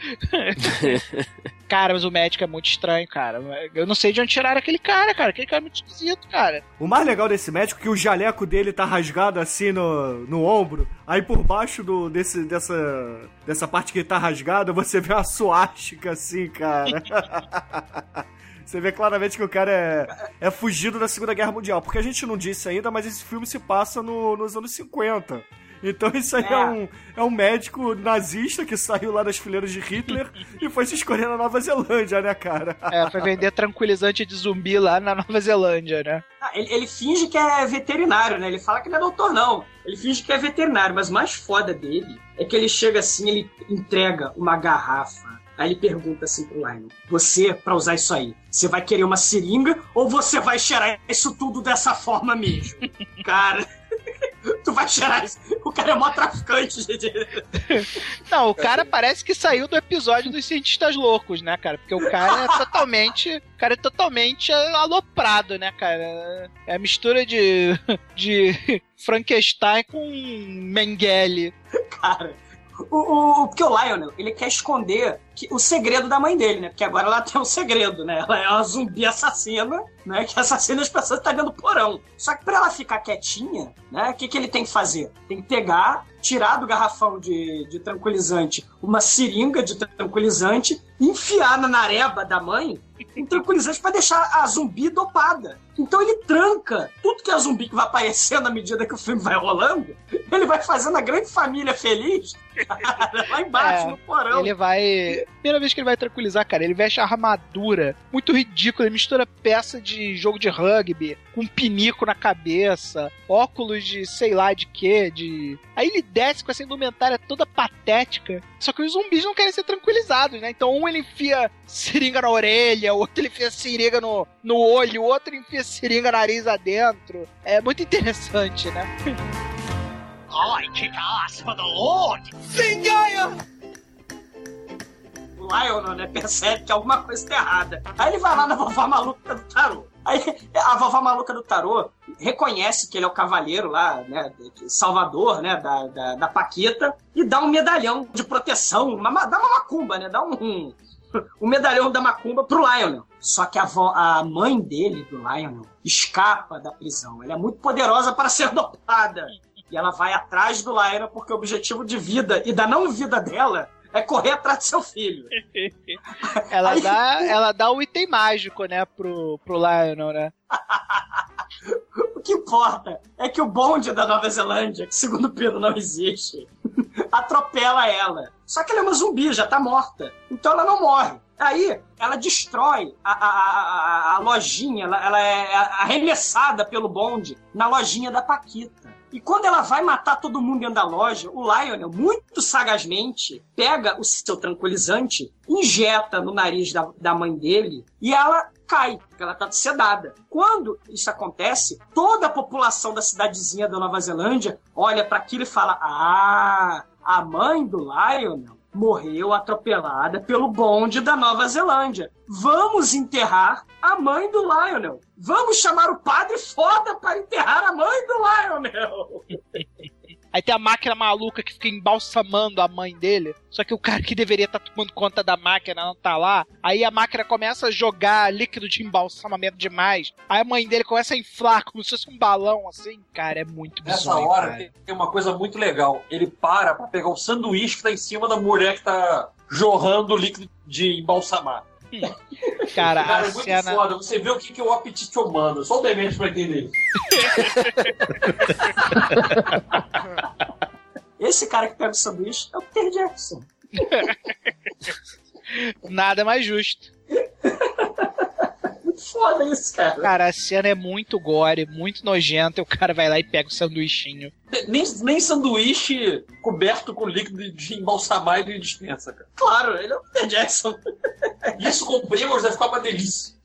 Cara, mas o médico é muito estranho, cara. Eu não sei de onde tiraram aquele cara, cara. Aquele cara é muito esquisito, cara.
O mais legal desse médico é que o jaleco dele tá rasgado assim no, no ombro. Aí por baixo do, desse, dessa, dessa parte que tá rasgada, você vê uma suástica assim, cara. [laughs] Você vê claramente que o cara é, é fugido da Segunda Guerra Mundial. Porque a gente não disse ainda, mas esse filme se passa no- nos anos 50. Então isso aí é,
É.
um, é um médico nazista que saiu lá das fileiras de Hitler [laughs] e foi se escolher na Nova Zelândia, né, cara?
É, foi vender tranquilizante de zumbi lá na Nova Zelândia, né?
Ah, ele, ele finge que é veterinário, né? Ele fala que não é doutor, não. Ele finge que é veterinário, mas o mais foda dele é que ele chega assim, ele entrega uma garrafa. Aí ele pergunta assim pro Lionel: Você, pra usar isso aí, você vai querer uma seringa ou você vai cheirar isso tudo dessa forma mesmo? [laughs] Cara, tu vai cheirar isso. O cara é mó traficante, gente.
Não, o cara parece que saiu do episódio dos cientistas loucos, né, cara? Porque o cara é [laughs] totalmente. O cara é totalmente aloprado, né, cara? É a mistura de. de Frankenstein com Mengele.
Cara. O, o, porque o Lionel, ele quer esconder que- o segredo da mãe dele, né? Porque agora ela tem um segredo, né? Ela é uma zumbi assassina, né? Que assassina as pessoas que tá dentro do porão. Só que pra ela ficar quietinha, né? O que, que ele tem que fazer? Tem que pegar, tirar do garrafão de, de tranquilizante uma seringa de tranquilizante, enfiar na nareba da mãe um tranquilizante pra deixar a zumbi dopada. Então ele tranca tudo que é zumbi que vai aparecendo à medida que o filme vai rolando. Ele vai fazendo a grande família feliz [laughs] lá embaixo
É,
no porão.
Ele vai. Primeira vez que ele vai tranquilizar, cara, ele veste a armadura muito ridícula. Ele mistura peça de jogo de rugby com um pinico na cabeça, óculos de sei lá de quê, de. Aí ele desce com essa indumentária toda patética. Só que os zumbis não querem ser tranquilizados, né? Então um ele enfia seringa na orelha, o outro ele enfia seringa no, no olho, o outro enfia seringa nariz adentro. É muito interessante, né?
I kick ass for the Lord! Zingaya!
O Lionel, né, percebe que alguma coisa tá errada. Aí ele vai lá na vovó maluca do tarô. Aí a vovó maluca do tarô reconhece que ele é o cavaleiro lá, né, salvador, né, da, da, da Paquita, e dá um medalhão de proteção, uma, ma- dá uma macumba, né, dá um, um, [laughs] um medalhão da macumba pro Lionel. Só que a, vó- a mãe dele, do Lionel, escapa da prisão. Ela é muito poderosa para ser dopada. E ela vai atrás do Lionel porque o objetivo de vida e da não vida dela é correr atrás do seu filho. [laughs]
Ela
Aí-
dá, ela dá o item mágico, né, pro, pro Lionel, né? [laughs]
O que importa é que o bonde da Nova Zelândia, que segundo o Pino não existe, [laughs] atropela ela. Só que ela é uma zumbi, já tá morta. Então ela não morre. Aí ela destrói a, a, a, a- a lojinha, ela, ela é arremessada pelo bonde na lojinha da Paquita. E quando ela vai matar todo mundo dentro da loja, o Lionel, muito sagazmente, pega o seu tranquilizante, injeta no nariz da, da mãe dele e ela cai, porque ela tá sedada. Quando isso acontece, toda a população da cidadezinha da Nova Zelândia olha para aquilo e fala: Ah, a mãe do Lionel morreu atropelada pelo bonde da Nova Zelândia. Vamos enterrar a mãe do Lionel. Vamos chamar o padre foda para enterrar a mãe do Lionel. [laughs]
Aí tem a máquina maluca que fica embalsamando a mãe dele. Só que o cara que deveria estar tomando conta da máquina não tá lá. Aí a máquina começa a jogar líquido de embalsamamento demais. Aí a mãe dele começa a inflar como se fosse um balão, assim. Cara, é muito
Nessa
bizonho,
hora
cara.
tem- tem uma coisa muito legal. Ele para pra pegar o sanduíche que tá em cima da mulher que tá jorrando o líquido de embalsamar. [laughs]
Cara,
Cara, é muito
cena...
foda. Você vê o que que é o apetite humano. Só o demente pra entender. [laughs]
Esse cara que pega o sanduíche é o Peter Jackson.
Nada mais justo.
Foda isso, cara.
Cara, a cena é muito gore, muito nojenta. E o cara vai lá e pega o sanduichinho.
Nem, nem sanduíche coberto com líquido de embalsamar ele dispensa, cara.
Claro, ele é o Peter Jackson. [laughs]
Isso com primos vai ficar uma delícia.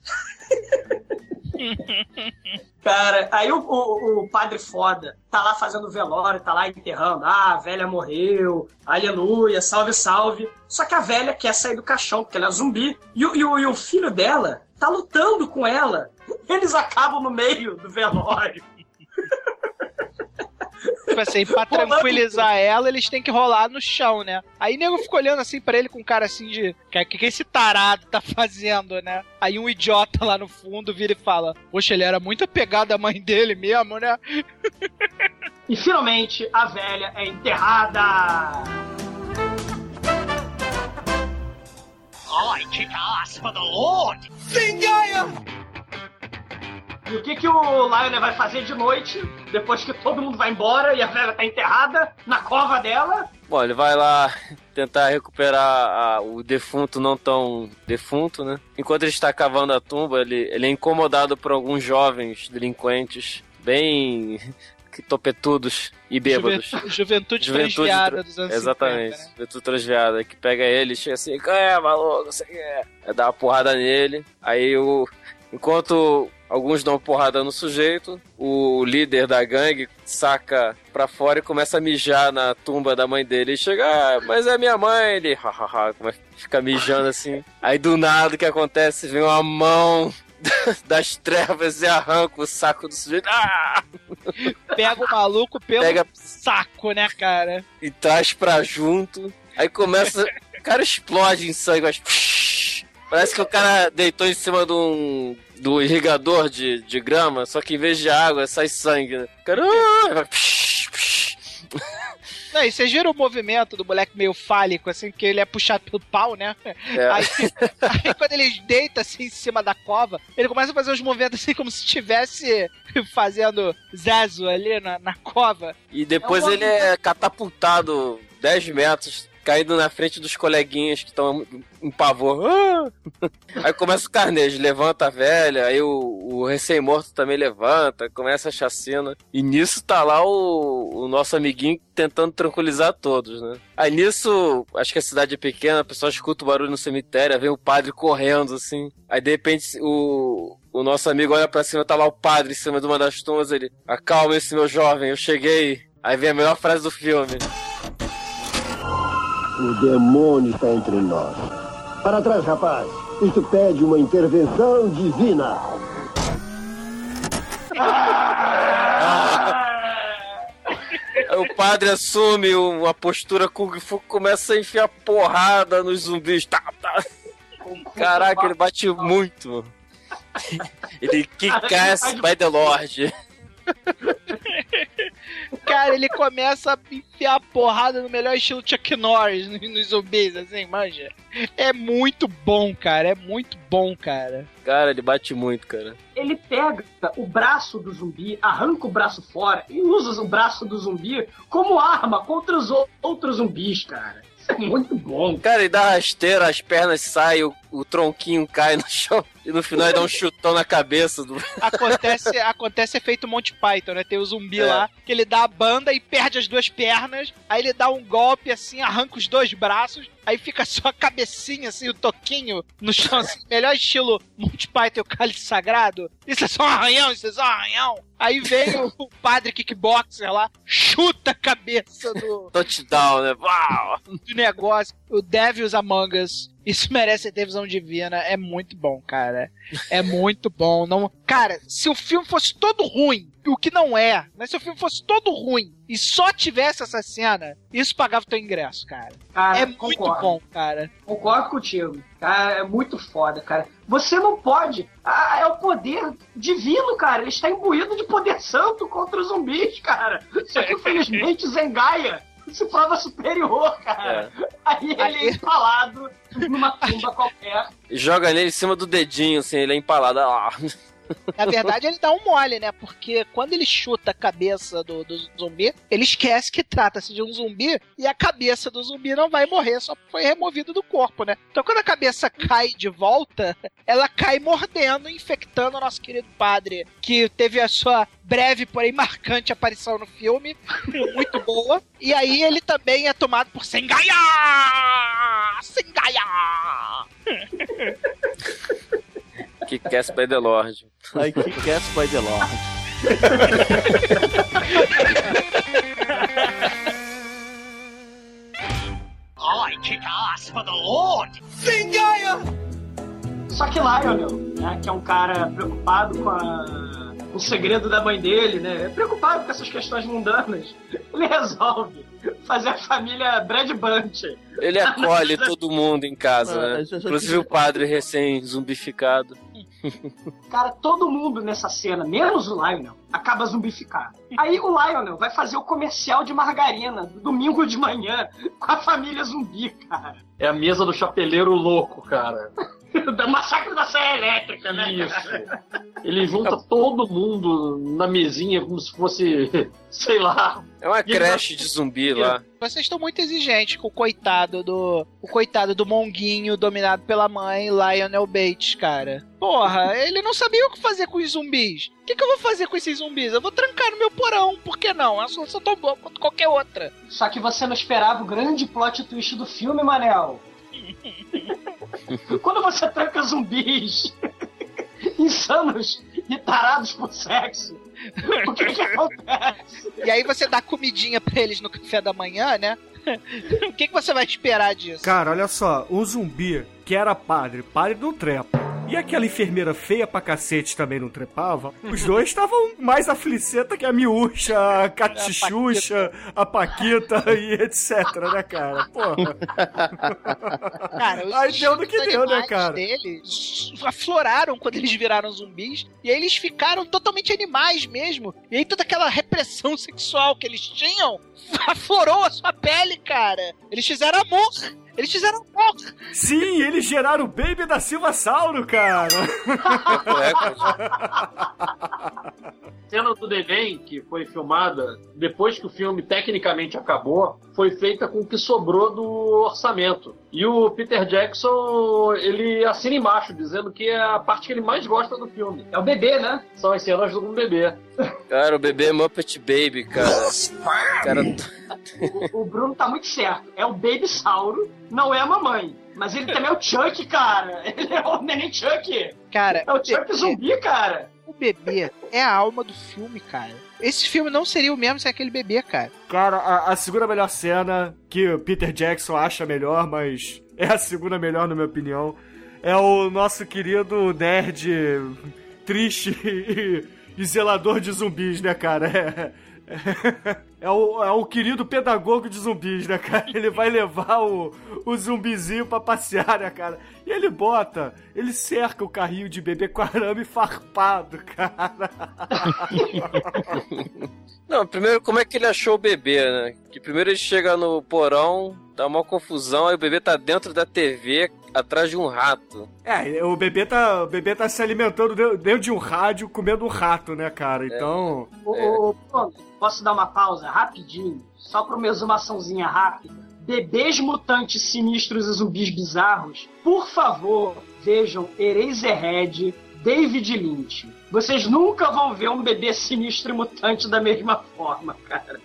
Cara, aí o, o- o padre foda tá lá fazendo velório, tá lá enterrando. Ah, a velha morreu, aleluia, salve, salve. Só que a velha quer sair do caixão, porque ela é zumbi. E, e e o filho dela tá lutando com ela. Eles acabam no meio do velório.
Tipo assim, pra tranquilizar ela, eles têm que rolar no chão, né? Aí o nego fica olhando assim pra ele com um cara assim de. O que, que esse tarado tá fazendo, né? Aí um idiota lá no fundo vira e fala: Poxa, ele era muito apegado à mãe dele mesmo, né?
E finalmente a velha é enterrada.
I kick ass for the Lord! Singaya!
E o que, que o Lionel vai fazer de noite, depois que todo mundo vai embora e a velha tá enterrada na cova dela?
Bom, ele vai lá [laughs] tentar recuperar a- o defunto não tão defunto, né? Enquanto ele está cavando a tumba, ele, ele é incomodado por alguns jovens delinquentes bem topetudos e bêbados.
Juventude, juventude
Juventude
transviada
tra-
dos anos
Exatamente,
50, né?
juventude transviada, que pega ele e chega assim, é, maluco, você quer? Aí dá uma porrada nele, aí o. Enquanto alguns dão porrada no sujeito, o líder da gangue saca pra fora e começa a mijar na tumba da mãe dele. E chega, ah, mas é minha mãe. Ele, hahaha, fica mijando assim. Aí do nada o que acontece? Vem uma mão [laughs] das trevas e arranca o saco do sujeito. Ah!
Pega o maluco pelo
Pega-
saco, né, cara?
e traz pra junto. Aí começa. O cara explode em sangue, mas. Parece que o cara deitou em cima de um. do irrigador de, de grama, só que em vez de água sai sangue. Né? O cara. ah,
Não, e vocês viram o movimento do moleque meio fálico, assim, que ele é puxado pelo pau, né?
É.
Aí, aí quando ele deita assim em cima da cova, ele começa a fazer uns movimentos assim como se estivesse fazendo zazo ali na, na cova.
E depois
É um
ele é catapultado 10 metros, caindo na frente dos coleguinhas que estão em pavor. Ah! Aí começa o carnejo, levanta a velha, aí o, o recém-morto também levanta, começa a chacina. E nisso tá lá o, o nosso amiguinho tentando tranquilizar todos, né? Aí nisso, acho que a cidade é pequena, o pessoal escuta o barulho no cemitério, vem o padre correndo assim. Aí de repente o, o nosso amigo olha pra cima, tá lá o padre em cima de uma das tumbas, ele, acalma-se meu jovem, eu cheguei. Aí vem a melhor frase do filme.
O demônio está entre nós. Para trás, rapaz. Isto pede uma intervenção divina.
O padre assume uma postura Kung Fu, começa a enfiar porrada nos zumbis. Tá, tá. Caraca, ele bate muito. Ele kick-ass by the Lord.
Cara, ele começa a enfiar a porrada no melhor estilo Chuck Norris nos, zumbis, assim, manja. É muito bom, cara, é muito bom, cara.
Cara, ele bate muito, cara.
Ele pega o braço do zumbi, arranca o braço fora e usa o braço do zumbi como arma contra os ou- outros zumbis, cara. Isso é muito bom.
Cara, ele dá rasteira, as pernas saem, o, o tronquinho cai no chão. E no final ele dá um chutão na cabeça do. [laughs]
Acontece, acontece efeito Monty Python, né? Tem o zumbi
É.
lá, que ele dá a banda e perde as duas pernas, aí ele dá um golpe assim, arranca os dois braços, aí fica só a cabecinha, assim, o toquinho no chão, assim, [laughs] melhor estilo Monty Python e o Cálice Sagrado. Isso é só um arranhão, isso é só um arranhão. Aí vem o, o padre kickboxer lá, chuta a cabeça do,
Touchdown, né? Uau!
do negócio. O Devil's Among Us. Isso [laughs] merece ter visão divina. É muito bom, cara. É muito bom. Não... Cara, se o filme fosse todo ruim, o que não é, mas se o filme fosse todo ruim e só tivesse essa cena, isso pagava o teu ingresso, cara.
Cara,
é muito
concordo.
bom, cara.
Concordo contigo. Cara, é muito foda, cara. Você não pode. Ah, é o poder divino, cara. Ele está imbuído de poder santo contra os zumbis, cara. Só [laughs] que, infelizmente, Zengaia se prova superior, cara. Aí ele é empalado numa tumba qualquer.
E joga nele em cima do dedinho, assim, ele é empalado. Ah.
Na verdade, ele dá um mole, né? Porque quando ele chuta a cabeça do, do zumbi, ele esquece que trata-se de um zumbi e a cabeça do zumbi não vai morrer, só foi removido do corpo, né? Então quando a cabeça cai de volta, ela cai mordendo, infectando o nosso querido padre, que teve a sua breve, porém marcante aparição no filme, [laughs] muito boa. E aí ele também é tomado por Sengaia! Sengaia! [laughs]
Que Cass by the Lord.
Ai, que Cass by the Lord.
I kick ass for the Lord! Zingaya!
Só que Lionel, né, que é um cara preocupado com, a- com o segredo da mãe dele, né? Preocupado com essas questões mundanas, ele resolve fazer a família Brad Bunch.
Ele acolhe todo mundo em casa,
Ah,
né? Inclusive o padre recém-zumbificado. [laughs]
Cara, todo mundo nessa cena, menos o Lionel, acaba zumbificado. Aí o Lionel vai fazer o comercial de margarina, do domingo de manhã, com a família zumbi, cara.
É a mesa do chapeleiro louco, cara. [laughs] [laughs]
Do massacre da Serra Elétrica, né?
Isso. Ele junta todo mundo na mesinha como se fosse, [laughs] sei lá.
É uma creche de zumbi lá.
Vocês estão muito exigentes com o coitado do. O coitado do Monguinho dominado pela mãe, Lionel Bates, cara. Porra, ele não sabia o que fazer com os zumbis. O que, que eu vou fazer com esses zumbis? Eu vou trancar no meu porão, por que não? É uma solução tão boa quanto qualquer outra.
Só que você não esperava o grande plot twist do filme, Manel. [laughs] Quando você tranca zumbis [laughs] insanos e tarados por sexo, o que que acontece?
E aí você dá comidinha pra eles no café da manhã, né? O que, que você vai esperar disso?
Cara, olha só, um zumbi que era padre, padre não trepa. E aquela enfermeira feia pra cacete também não trepava. Os dois estavam mais afliceta que a miúcha, a [laughs] catichucha, a paquita e etc, né, cara? Porra.
Cara, os
Aí deu no que deu, né, cara?
deles afloraram quando eles viraram zumbis. E aí eles ficaram totalmente animais mesmo. E aí toda aquela repressão sexual que eles tinham aflorou a sua pele, cara. Eles fizeram amor. Eles fizeram amor.
Sim, eles geraram o Baby da Silva Sauro, cara. [laughs]
cena do neném que foi filmada depois que o filme tecnicamente acabou foi feita com o que sobrou do orçamento. E o Peter Jackson, ele assina embaixo, dizendo que é a parte que ele mais gosta do filme.
É o bebê, né?
São as cenas do bebê.
Cara, o bebê é Muppet Baby, cara. [laughs] Cara,
O, o Bruno tá muito certo. É o Baby Sauro, não é a mamãe. Mas ele também é o Chuck, cara. [laughs] Ele é o neném Chuck.
Cara,
É o Chuck zumbi, cara.
O bebê é a alma do filme, cara. Esse filme não seria o mesmo sem aquele bebê, cara.
Cara, a, a segunda melhor cena, que o Peter Jackson acha melhor, mas é a segunda melhor, na minha opinião, é o nosso querido nerd triste e, e zelador de zumbis, né, cara? É, é, é o, é o querido pedagogo de zumbis, né, cara? Ele vai levar o, o zumbizinho pra passear, né, cara? E ele bota, ele cerca o carrinho de bebê com arame farpado, cara. [laughs]
Não, primeiro, como é que ele achou o bebê, né? Que primeiro ele chega no porão, dá uma confusão, aí o bebê tá dentro da TV, atrás de um rato.
É, o bebê tá, o bebê tá se alimentando de- dentro de um rádio, comendo um rato, né, cara? Então.
Ô, ô, ô, Bruno, posso dar uma pausa rapidinho? Só pra uma exumaçãozinha rápida. Bebês mutantes sinistros e zumbis bizarros, por favor, vejam Eraserhead, David Lynch. Vocês nunca vão ver um bebê sinistro e mutante da mesma forma, cara.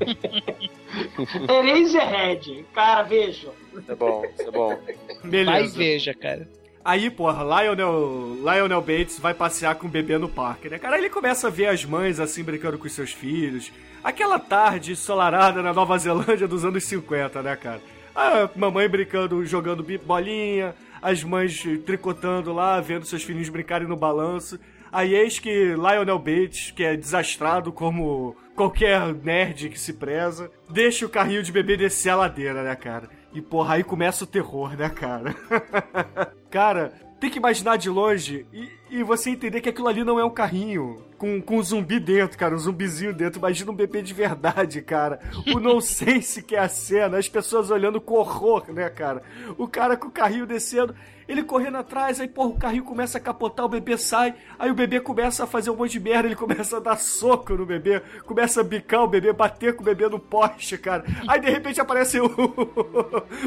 [laughs] Eraserhead, cara, vejam.
É bom, é bom.
Beleza.
Vai veja, cara.
Aí, porra, Lionel, Lionel Bates vai passear com o bebê no parque, né? Cara, ele começa a ver as mães assim brincando com seus filhos. Aquela tarde ensolarada na Nova Zelândia dos anos 50, né, cara? A mamãe brincando, jogando bolinha, as mães tricotando lá, vendo seus filhinhos brincarem no balanço. Aí eis que Lionel Bates, que é desastrado como qualquer nerd que se preza, deixa o carrinho de bebê descer a ladeira, né, cara? E porra, aí começa o terror, né, cara? [laughs] cara, tem que imaginar de longe e, e você entender que aquilo ali não é um carrinho com, com um zumbi dentro, cara, um zumbizinho dentro. Imagina um bebê de verdade, cara. O [laughs] nonsense que é a cena, as pessoas olhando com horror, né, cara? O cara com o carrinho descendo, ele correndo atrás, aí, porra, o carrinho começa a capotar, o bebê sai, aí o bebê começa a fazer um monte de merda, ele começa a dar soco no bebê, começa a bicar o bebê, bater com o bebê no poste, cara. Aí de repente aparece [laughs] o,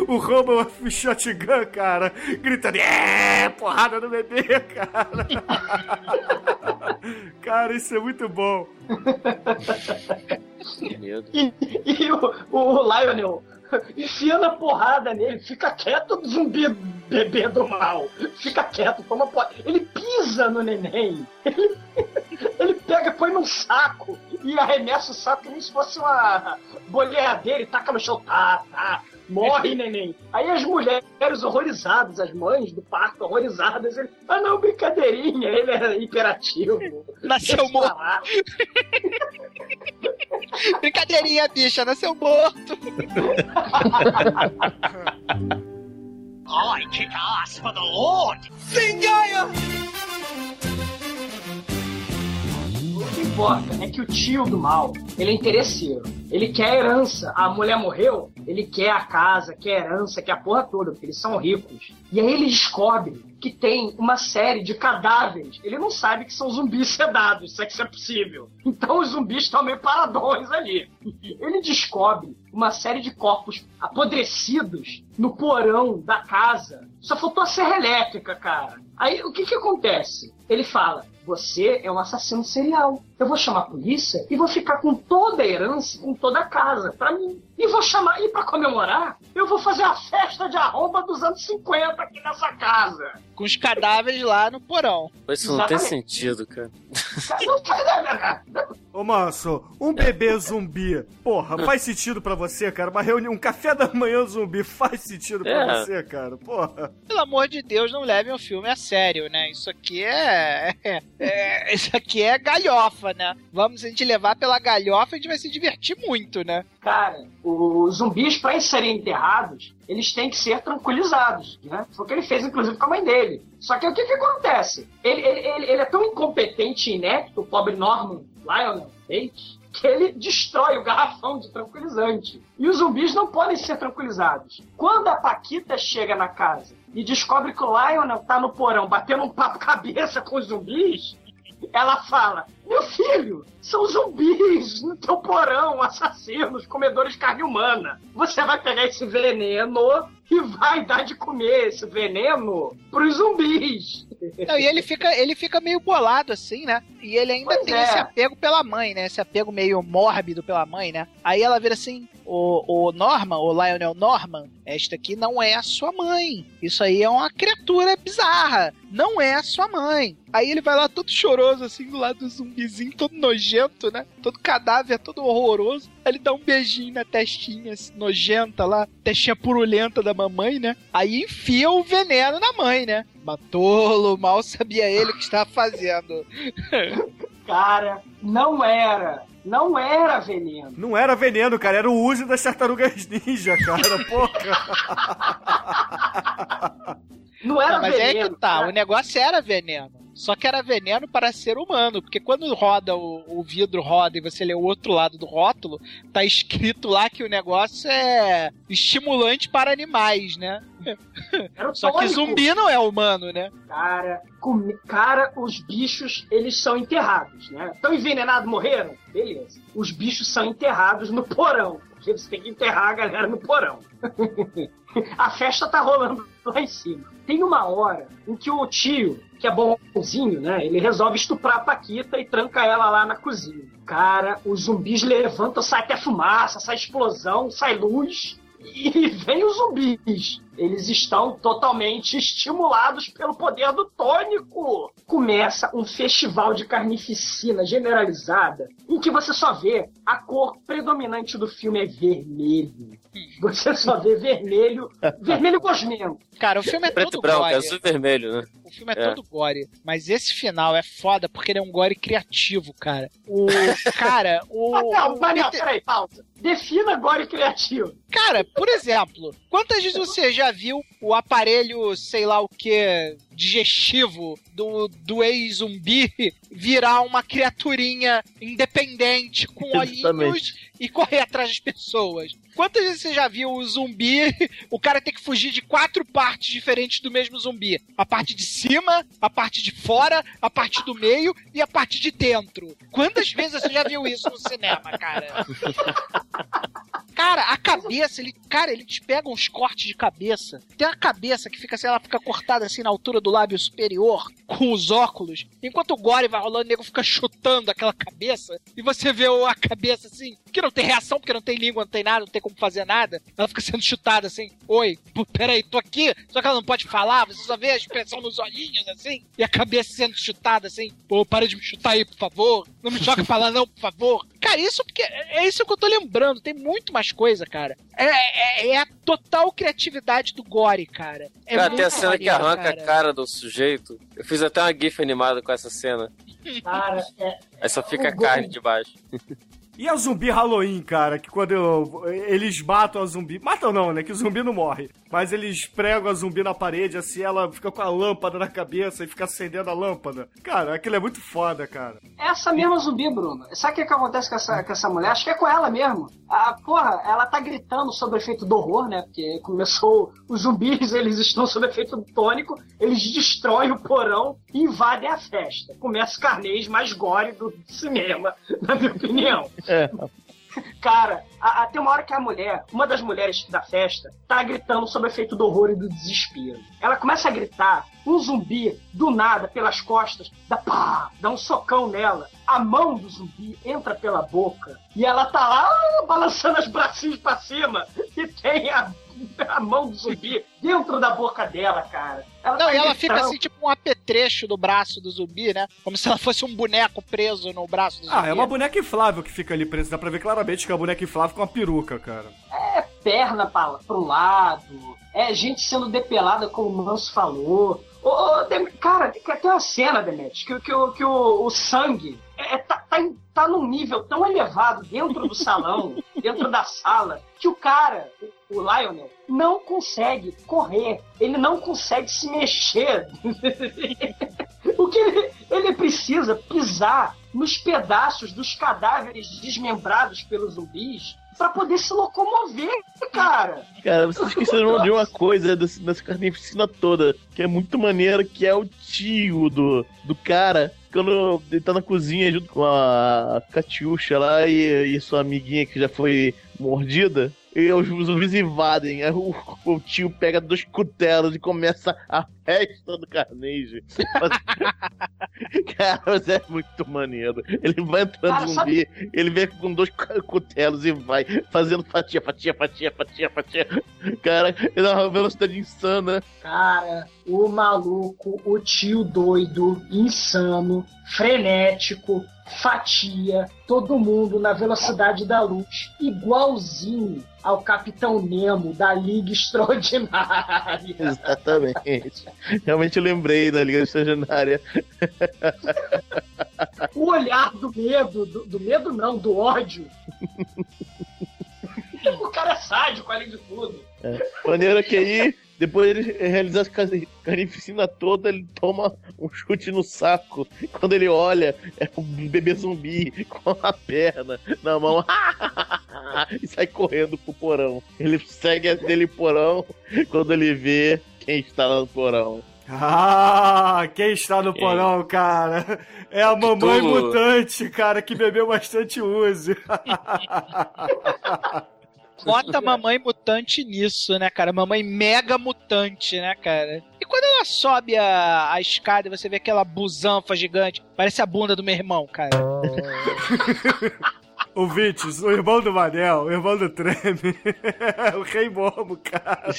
o Roman Shotgun, cara, gritando, é, porrada no bebê, cara. [laughs] Cara, isso é muito bom.
Que medo.
E, e o, o Lionel [laughs] enfiando a porrada nele, fica quieto, zumbi bebê do mal. Fica quieto, toma porrada. Ele pisa no neném. Ele, [laughs] ele pega, põe num saco e arremessa o saco como se fosse uma boleadeira e taca no chão. Tá, tá. Morre, neném. Aí as mulheres horrorizadas, as mães do parto horrorizadas, ele, ah não, brincadeirinha, ele é hiperativo.
Nasceu morto. Brincadeirinha, bicha, nasceu morto.
I kick ass for the Lord. Zingaya!
O que importa é que o tio do mal, ele é interesseiro. Ele quer a herança. A mulher morreu, ele quer a casa, quer a herança, quer a porra toda, porque eles são ricos. E aí ele descobre que tem uma série de cadáveres. Ele não sabe que são zumbis [laughs] sedados, se é que isso é possível. Então os zumbis estão meio paradões ali. [laughs] Ele descobre uma série de corpos apodrecidos no porão da casa. Só faltou a serra elétrica, cara. Aí o que que acontece? Ele fala: Você é um assassino serial. Eu vou chamar a polícia e vou ficar com toda a herança, com toda a casa, pra mim. E vou chamar, e pra comemorar, eu vou fazer a festa de arromba dos anos 50 aqui nessa casa.
Com os cadáveres lá no porão.
Isso não tem sentido, cara.
Não faz nada.
Ô, Manso, um bebê zumbi, porra, faz sentido pra você, cara? Uma reunião, um café da manhã zumbi faz sentido pra
É.
você, cara? Porra.
Pelo amor de Deus, não levem o filme a sério, né? Isso aqui é... é- [laughs] é- Isso aqui é galhofa, né? Vamos a gente levar pela galhofa, a gente vai se divertir muito, né?
Cara, os zumbis, pra serem enterrados, eles têm que ser tranquilizados, né? Foi o que ele fez, inclusive, com a mãe dele. Só que o que que acontece? Ele, ele, ele, ele é tão incompetente e inepto, o pobre Norman Lionel Bates, que ele destrói o garrafão de tranquilizante. E os zumbis não podem ser tranquilizados. Quando a Paquita chega na casa e descobre que o Lionel tá no porão batendo um papo cabeça com os zumbis, ela fala: Meu filho, são zumbis no teu porão, assassinos, comedores de carne humana. Você vai pegar esse veneno e vai dar de comer esse veneno pros zumbis.
Não, e ele fica, ele fica meio bolado, assim, né? E ele ainda
Pois
tem
é.
esse apego pela mãe, né? Esse apego meio mórbido pela mãe, né? Aí ela vira assim: o, o Norman, o Lionel Norman, esta aqui não é a sua mãe. Isso aí é uma criatura bizarra. Não é a sua mãe. Aí ele vai lá todo choroso, assim, do lado do zumbizinho, todo nojento, né? Todo cadáver, todo horroroso. Aí ele dá um beijinho na testinha assim, nojenta lá, testinha purulenta da mamãe, né? Aí enfia o veneno na mãe, né? Matolo, mal sabia ele o que estava fazendo. [laughs]
Cara, não era. Não era veneno.
Não era veneno, cara, era o uso das tartarugas ninja, cara, [laughs] porra.
Não era
Não, mas é
veneno.
que tá,
cara.
o negócio era veneno. Só que era veneno para ser humano, porque quando roda o, o vidro roda e você lê o outro lado do rótulo, tá escrito lá que o negócio é estimulante para animais, né? Só que zumbi não é humano, né?
Cara, come- cara, os bichos, eles são enterrados, né? Estão envenenados, morreram? Beleza. Os bichos são enterrados no porão. porque você tem que enterrar a galera no porão. [laughs] a festa tá rolando lá em cima. Tem uma hora em que o tio, que é bonzinho, né? Ele resolve estuprar a Paquita e tranca ela lá na cozinha. Cara, os zumbis levantam, sai até fumaça, sai explosão, sai luz. E [laughs] vem os zumbis. Eles estão totalmente estimulados pelo poder do tônico. Começa um festival de carnificina generalizada em que você só vê a cor predominante do filme é vermelho. Você só vê vermelho, vermelho gosmento.
Cara, o filme é
Preto
todo
branco,
gore.
é azul e vermelho, né?
O filme é,
É.
todo gore. Mas esse final é foda porque ele é um gore criativo, cara. O. Cara, [laughs] o.
Não,
o
mas não,
mete-
peraí, pausa. Defina agora criativo.
Cara, por exemplo, quantas vezes você já viu o aparelho, sei lá o que, digestivo do, do ex-zumbi virar uma criaturinha independente com olhinhos
Exatamente.
e correr atrás das pessoas? Quantas vezes você já viu o zumbi, [laughs] o cara ter que fugir de quatro partes diferentes do mesmo zumbi? A parte de cima, a parte de fora, a parte do meio e a parte de dentro. Quantas vezes você já viu isso no cinema, cara? [laughs] Cara, a cabeça, ele, cara, ele te pega uns cortes de cabeça. Tem a cabeça que fica assim, ela fica cortada assim na altura do lábio superior, com os óculos. Enquanto o gore vai rolando, o nego fica chutando aquela cabeça. E você vê a cabeça assim, que não tem reação, porque não tem língua, não tem nada, não tem como fazer nada. Ela fica sendo chutada assim: Oi, peraí, tô aqui. Só que ela não pode falar, você só vê a expressão nos olhinhos assim. E a cabeça sendo chutada assim: Pô, para de me chutar aí, por favor. Não me [laughs] joga pra lá, não, por favor. Cara, isso porque é isso que eu tô lembrando. Tem muito mais coisa, cara. É, é- é a total criatividade do Gore, cara. É
cara, tem a cena que
maneiro,
arranca
cara.
a cara do sujeito. Eu fiz até uma gif animada com essa cena. [laughs]
Cara, é,
Aí só fica a
O
carne
Gore-
de baixo. [laughs]
E a zumbi Halloween, cara, que quando eu- eles matam a zumbi. Matam não, né? Que o zumbi não morre. Mas eles pregam a zumbi na parede, assim, ela fica com a lâmpada na cabeça e fica acendendo a lâmpada. Cara, aquilo é muito foda, cara.
essa mesma zumbi, Bruno. Sabe o que, que acontece com essa, com essa mulher? Acho que é com ela mesmo. A porra, ela tá gritando sobre o efeito do horror, né? Porque começou. Os zumbis, [laughs] eles estão sob efeito tônico, eles destroem o porão e invadem a festa. Começa o carnês mais gore do cinema, [laughs] na minha opinião.
É,
Cara, a- a- tem uma hora que a mulher, uma das mulheres da festa, tá gritando sobre o efeito do horror e do desespero. Ela começa a gritar, um zumbi, do nada, pelas costas, dá pá, dá um socão nela. A mão do zumbi entra pela boca e ela tá lá ah, balançando os bracinhos pra cima e tem a, [laughs] a mão do zumbi dentro da boca dela, cara. Ela
Não,
tá
e ela fica assim, tipo um apetrecho do braço do zumbi, né? Como se ela fosse um boneco preso no braço do zumbi.
Ah, é uma boneca inflável que fica ali presa. Dá pra ver claramente que é uma boneca inflável com uma peruca, cara.
É perna pra, pro lado, é gente sendo depelada, como o Manso falou. Ô, ô, cara, tem uma cena, Demet, que, que, o- que o, o sangue é, tá, tá, tá num nível tão elevado dentro do salão, [laughs] dentro da sala, que o cara, o, Lionel, não consegue correr, ele não consegue se mexer. [laughs] o que ele, ele precisa pisar nos pedaços dos cadáveres desmembrados pelos zumbis pra poder se locomover, cara.
Cara, vocês esqueceram de uma coisa desse- dessa carnificina toda, que é muito maneira, que é o tio do, do cara. Quando ele tá na cozinha junto com a Catiuxa lá e, e sua amiguinha que já foi mordida, e os zumbis invadem. O, o tio pega dois cutelos e começa a festa do carnejo. [laughs] Cara, mas é muito maneiro. Ele vai entrando
Cara,
zumbi, ele vem com dois cu- cutelos e vai fazendo fatia, fatia, fatia, fatia, fatia. Cara, ele dá uma velocidade insana.
Cara, o maluco, o tio doido, insano, frenético, fatia, todo mundo na velocidade da luz, igualzinho ao Capitão Nemo da Liga Extraordinária. [laughs]
Exatamente. Realmente lembrei da Liga Extraordinária.
O olhar do medo, do, do medo não, do ódio. [laughs] o cara é sádico, além de tudo.
É. Maneiro que aí, depois ele realizar essa carni- carnificina toda, ele toma um chute no saco. [laughs] Quando ele olha, é um bebê zumbi [laughs] com a perna na mão [laughs] e sai correndo pro porão. Ele segue dele porão quando ele vê quem está lá no porão.
Ah, quem está no porão, cara? É a mamãe
Cthulhu.
mutante, cara, que bebeu bastante Uzi.
Bota a mamãe mutante nisso, né, cara? Mamãe mega mutante, né, cara? E quando ela sobe a, a escada e você vê aquela busanfa gigante, parece a bunda do meu irmão, cara. [laughs]
Ouvintes, o irmão do Manel, o irmão do Treme, [laughs] o Rei Momo, cara.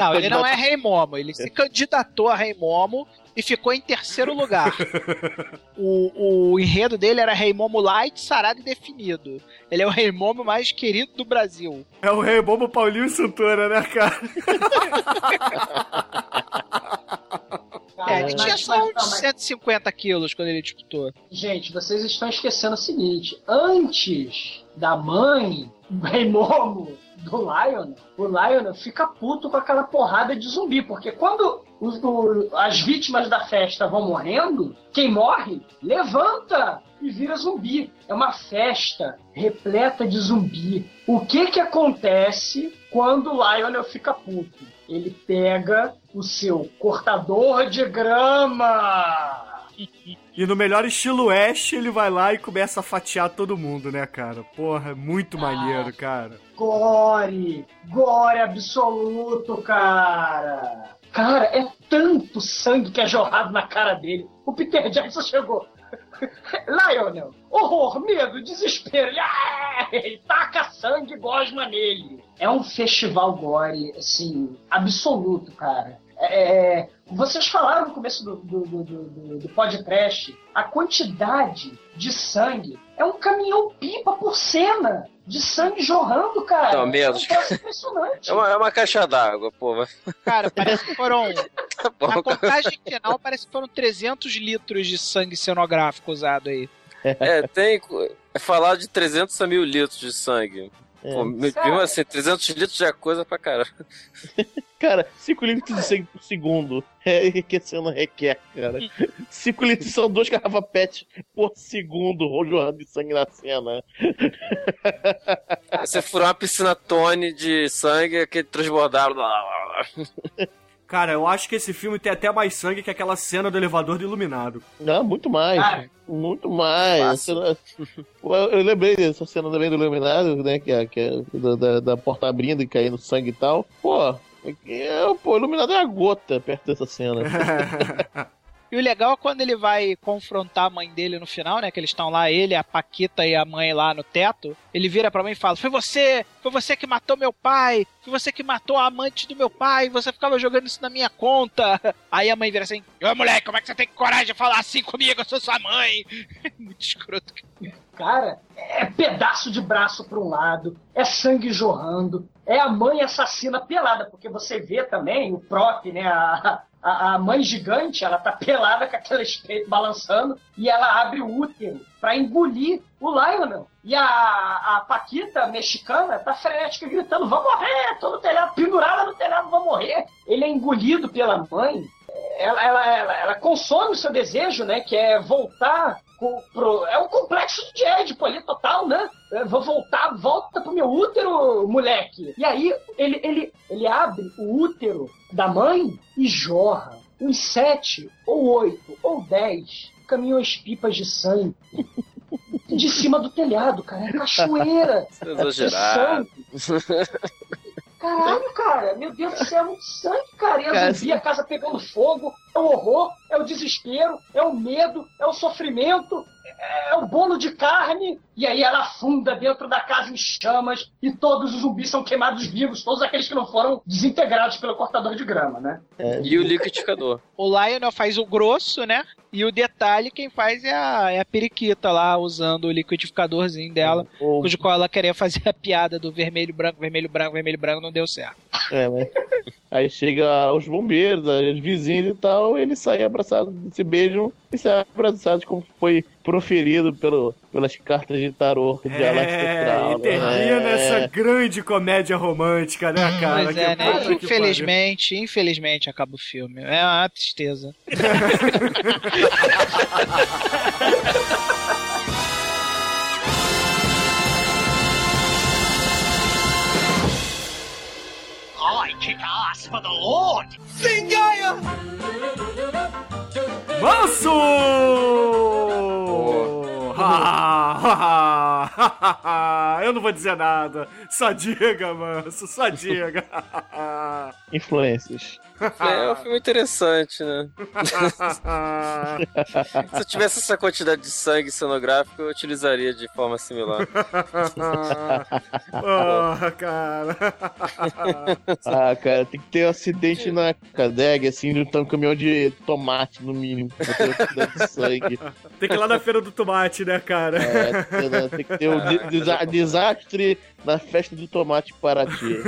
Não, ele não é Rei Momo, ele se candidatou a Rei Momo e ficou em terceiro lugar. [laughs] O, o enredo dele era Rei Momo Light, sarado e definido. Ele é o Rei Momo mais querido do Brasil.
É o Rei Momo Paulinho Santora, né, cara? [laughs]
É, ele tinha só uns
mas-
150 quilos quando ele disputou.
Gente, vocês estão esquecendo o seguinte: antes da mãe [laughs] do Rei Momo, do Lion, o Lion fica puto com aquela porrada de zumbi, porque quando os- o- as vítimas da festa vão morrendo, quem morre levanta e vira zumbi. É uma festa repleta de zumbi. O que que acontece quando o Lionel fica puto? Ele pega o seu cortador de grama.
E no melhor estilo Ash, ele vai lá e começa a fatiar todo mundo, né, cara? Porra, é muito maneiro, cara.
Gore! Gore absoluto, cara! Cara, é tanto sangue que é jorrado na cara dele. O Peter Jackson chegou. Lionel, horror, medo, desespero. Ele, ah, ele taca sangue e gosma nele. É um festival gore, assim, absoluto, cara. É, vocês falaram no começo do, do, do, do, do podcast a quantidade de sangue. É um caminhão-pipa por cena de sangue jorrando, cara.
Não, menos.
É um impressionante.
É uma, é uma caixa d'água, pô.
Cara, parece que foram.
Bom,
Na contagem final, parece que foram 300 litros de sangue cenográfico usado aí.
É, tem. É falar de 300 a mil litros de sangue.
É.
Pô, mesmo assim, 300 litros já é coisa pra caramba. [laughs]
Cara, 5 litros de sangue por segundo. É que você não requer, cara. 5 litros são dois garrafas pet por segundo jorrando de sangue na cena.
Você furar uma piscina tone de sangue, aquele transbordar. [laughs]
Cara, eu acho que esse filme tem até mais sangue que aquela cena do elevador do Iluminado.
Não, muito mais.
Cara.
Muito mais. Cena- [laughs] Pô, Eu lembrei dessa cena também do Iluminado, né? Que é, que é da, da, da porta abrindo e caindo sangue e tal. Pô, é, pô, o Iluminado é a gota perto dessa cena. [laughs]
E o legal é quando ele vai confrontar a mãe dele no final, né? Que eles estão lá, ele, a Paquita e a mãe lá no teto. Ele vira pra mãe e fala: Foi você! Foi você que matou meu pai! Foi você que matou a amante do meu pai! Você ficava jogando isso na minha conta! [laughs] Aí a mãe vira assim: Ô moleque, como é que você tem coragem de falar assim comigo? Eu sou sua mãe! [laughs] Muito escroto.
Cara, é pedaço de braço para um lado, é sangue jorrando, é a mãe assassina pelada, porque você vê também o prop, né? A, a, a mãe gigante, ela tá [laughs] pelada com aquele peito balançando e ela abre o útero para engolir o Lionel. E a, a Paquita mexicana tá frenética gritando: Vou morrer! Tô no telhado, pendurada no telhado, vou morrer! Ele é engolido pela mãe. Ela, ela, ela, ela consome o seu desejo, né? Que é voltar é um complexo de Édipo ali, total, né? Eu vou voltar, volta pro meu útero, moleque. E aí ele, ele, ele abre o útero da mãe e jorra uns sete, ou oito, ou dez caminhões pipas de sangue de cima do telhado, cara. É cachoeira. [laughs]
Isso é exagerado. [laughs]
Caralho, cara, meu Deus do céu, é muito sangue, cara. E a zumbi, a casa pegando fogo, é o horror, é o desespero, é o medo, é o sofrimento, é o bolo de carne. E aí ela afunda dentro da casa em chamas e todos os zumbis são queimados vivos, todos aqueles que não foram desintegrados pelo cortador de grama, né?
E o liquidificador.
O Lionel faz o grosso, né? E o detalhe, quem faz é a, é a periquita lá, usando o liquidificadorzinho dela,
O-
cujo qual ela queria fazer a piada do vermelho, branco, vermelho, branco, vermelho, branco, não deu certo.
É, mas... Aí chega os bombeiros, os vizinhos e tal, eles saem abraçados, se beijam e saem abraçados como foi proferido pelo, pelas cartas de tarô de Alex
É,
Astral,
e termina
né?
essa grande comédia romântica, né, cara?
Pois
Que
é, né?
que
Infelizmente, infelizmente acaba o filme. É uma tristeza. [laughs]
Kick ass for the Lord. Zingaya!
Manso! Ha, ha, ha. [laughs] Eu não vou dizer nada. Só diga, manso, só diga. [laughs]
Influências.
É um filme interessante, né? [laughs] Se eu tivesse essa quantidade de sangue cenográfico, eu utilizaria de forma similar.
Porra, cara.
Ah, cara, tem que ter um acidente na cadega, assim, de um caminhão de tomate, no mínimo, pra ter um de sangue.
Tem que ir lá na feira do tomate, né, cara?
É, tem, tem que ter um desa- [laughs] desastre na festa do tomate para [laughs] ti.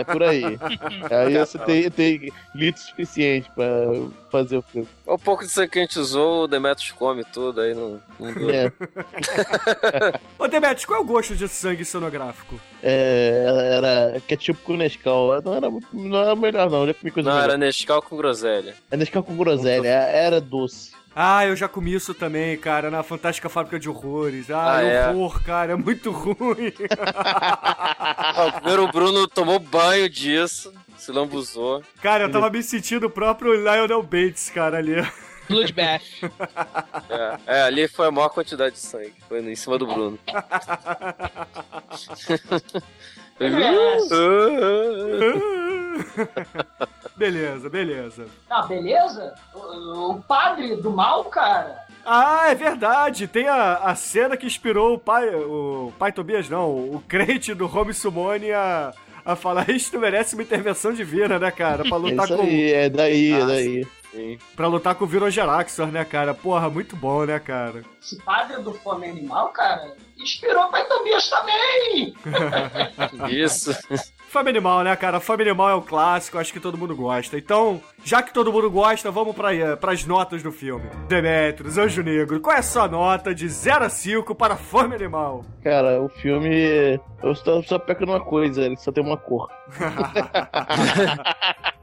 É por aí. Aí você tem, tem litro suficiente pra fazer o filme.
O pouco de sangue que a gente usou, o Demetrius come tudo, aí não, não dura.
É. [laughs]
Ô, Demetrius, qual é o gosto de sangue cenográfico?
É, era ketchup com Nescau. Não era, não era melhor, não. Eu já comi coisa
Não,
melhor.
era Nescau com groselha.
É Nescau com groselha. Era doce.
Ah, eu já comi isso também, cara, na Fantástica Fábrica de Horrores. Ah,
Ah, é?
horror, cara, é muito ruim. [laughs]
Ah, o primeiro o Bruno tomou banho disso, se lambuzou.
Cara, eu tava me sentindo o próprio Lionel Bates, cara, ali.
Bloodbath.
É, é, ali foi a maior quantidade de sangue. Foi em cima do Bruno. [laughs] [laughs]
beleza, beleza.
Ah, beleza? O, o padre do mal, cara.
Ah, é verdade. Tem a, a cena que inspirou o pai. O pai Tobias, não. O crente do Home Sumone a, a falar: Isto merece uma intervenção divina, né, cara? Pra [laughs] lutar
Isso
com.
aí, é daí, é
Ah,
daí.
Sim.
Pra lutar com o Virogeraxor, né, cara? Porra, muito bom, né, cara?
Esse padre do Fome Animal, cara, inspirou Pai Tobias também. [laughs]
Isso.
Fome Animal, né, cara? Fome Animal é um clássico, acho que todo mundo gosta. Então, já que todo mundo gosta, vamos pra, eh, pras notas do filme. Demetrius, Anjo Negro, qual é a sua nota de 0 a 5 para Fome Animal?
Cara, o filme. Eu só, só peco numa coisa, ele só tem uma cor. [laughs] [laughs]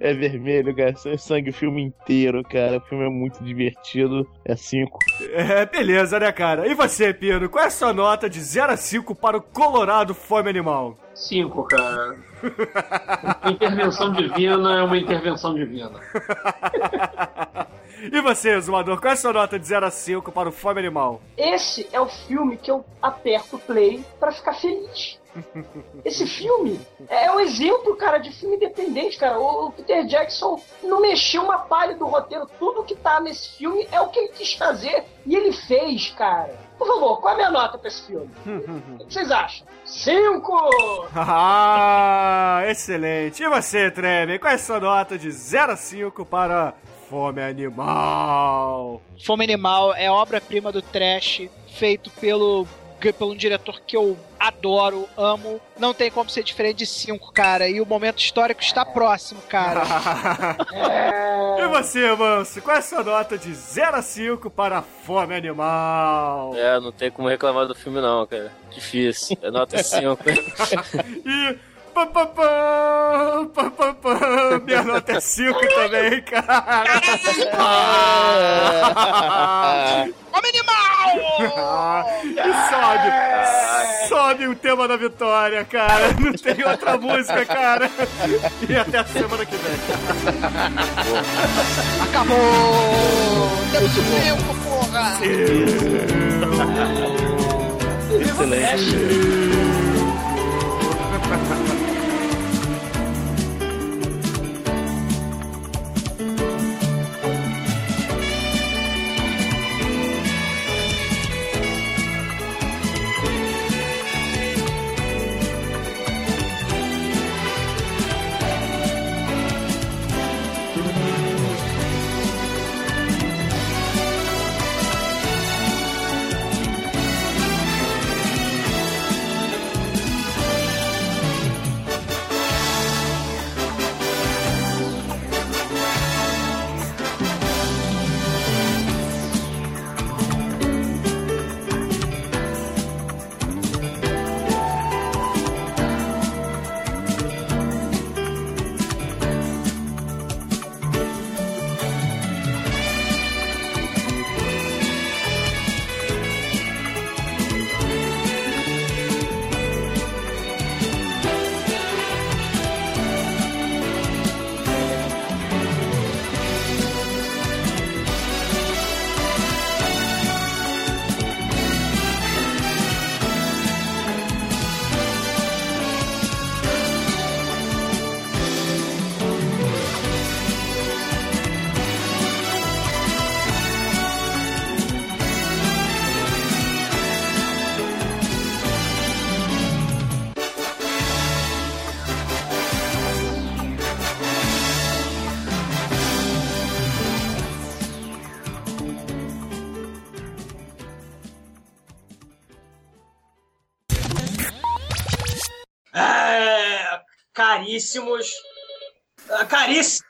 é vermelho, cara. É sangue o filme inteiro, cara. O filme é muito divertido. É 5.
É, beleza, né, cara? E você, Pino, qual é a sua nota de 0 a 5 para o Colorado Fome Animal?
Cinco, cara. [laughs] Intervenção divina é uma intervenção divina. [laughs]
E você, Zumador, qual é a sua nota de 0 a 5 para o Fome Animal?
Esse é o filme que eu aperto play pra ficar feliz. Esse filme é um exemplo, cara, de filme independente, cara. O Peter Jackson não mexeu uma palha do roteiro. Tudo que tá nesse filme é o que ele quis fazer e ele fez, cara. Por favor, qual é a minha nota pra esse filme? [laughs] O que vocês acham? Cinco!
Ah, excelente. E você, Tremer, qual é a sua nota de 0 a 5 para Fome Animal?
Fome Animal é obra-prima do trash, feito pelo, pelo um diretor que eu adoro, amo. Não tem como ser diferente de 5, cara. E o momento histórico está próximo, cara. [laughs]
E você, Manso, qual é a sua nota de 0 a 5 para Fome Animal?
É, não tem como reclamar do filme não, cara. Difícil. É nota 5. [laughs]
E. Pam, pam, pam, pam, pam, pam. Minha nota é 5 também, cara.
Fome [laughs] Animal!
e sobe, sobe o tema da vitória, cara. Não tem outra música, cara. E até a semana que vem.
Acabou! Temos tempo, porra!
Excelente. [laughs]
caríssimos. Ah, Caríssimos,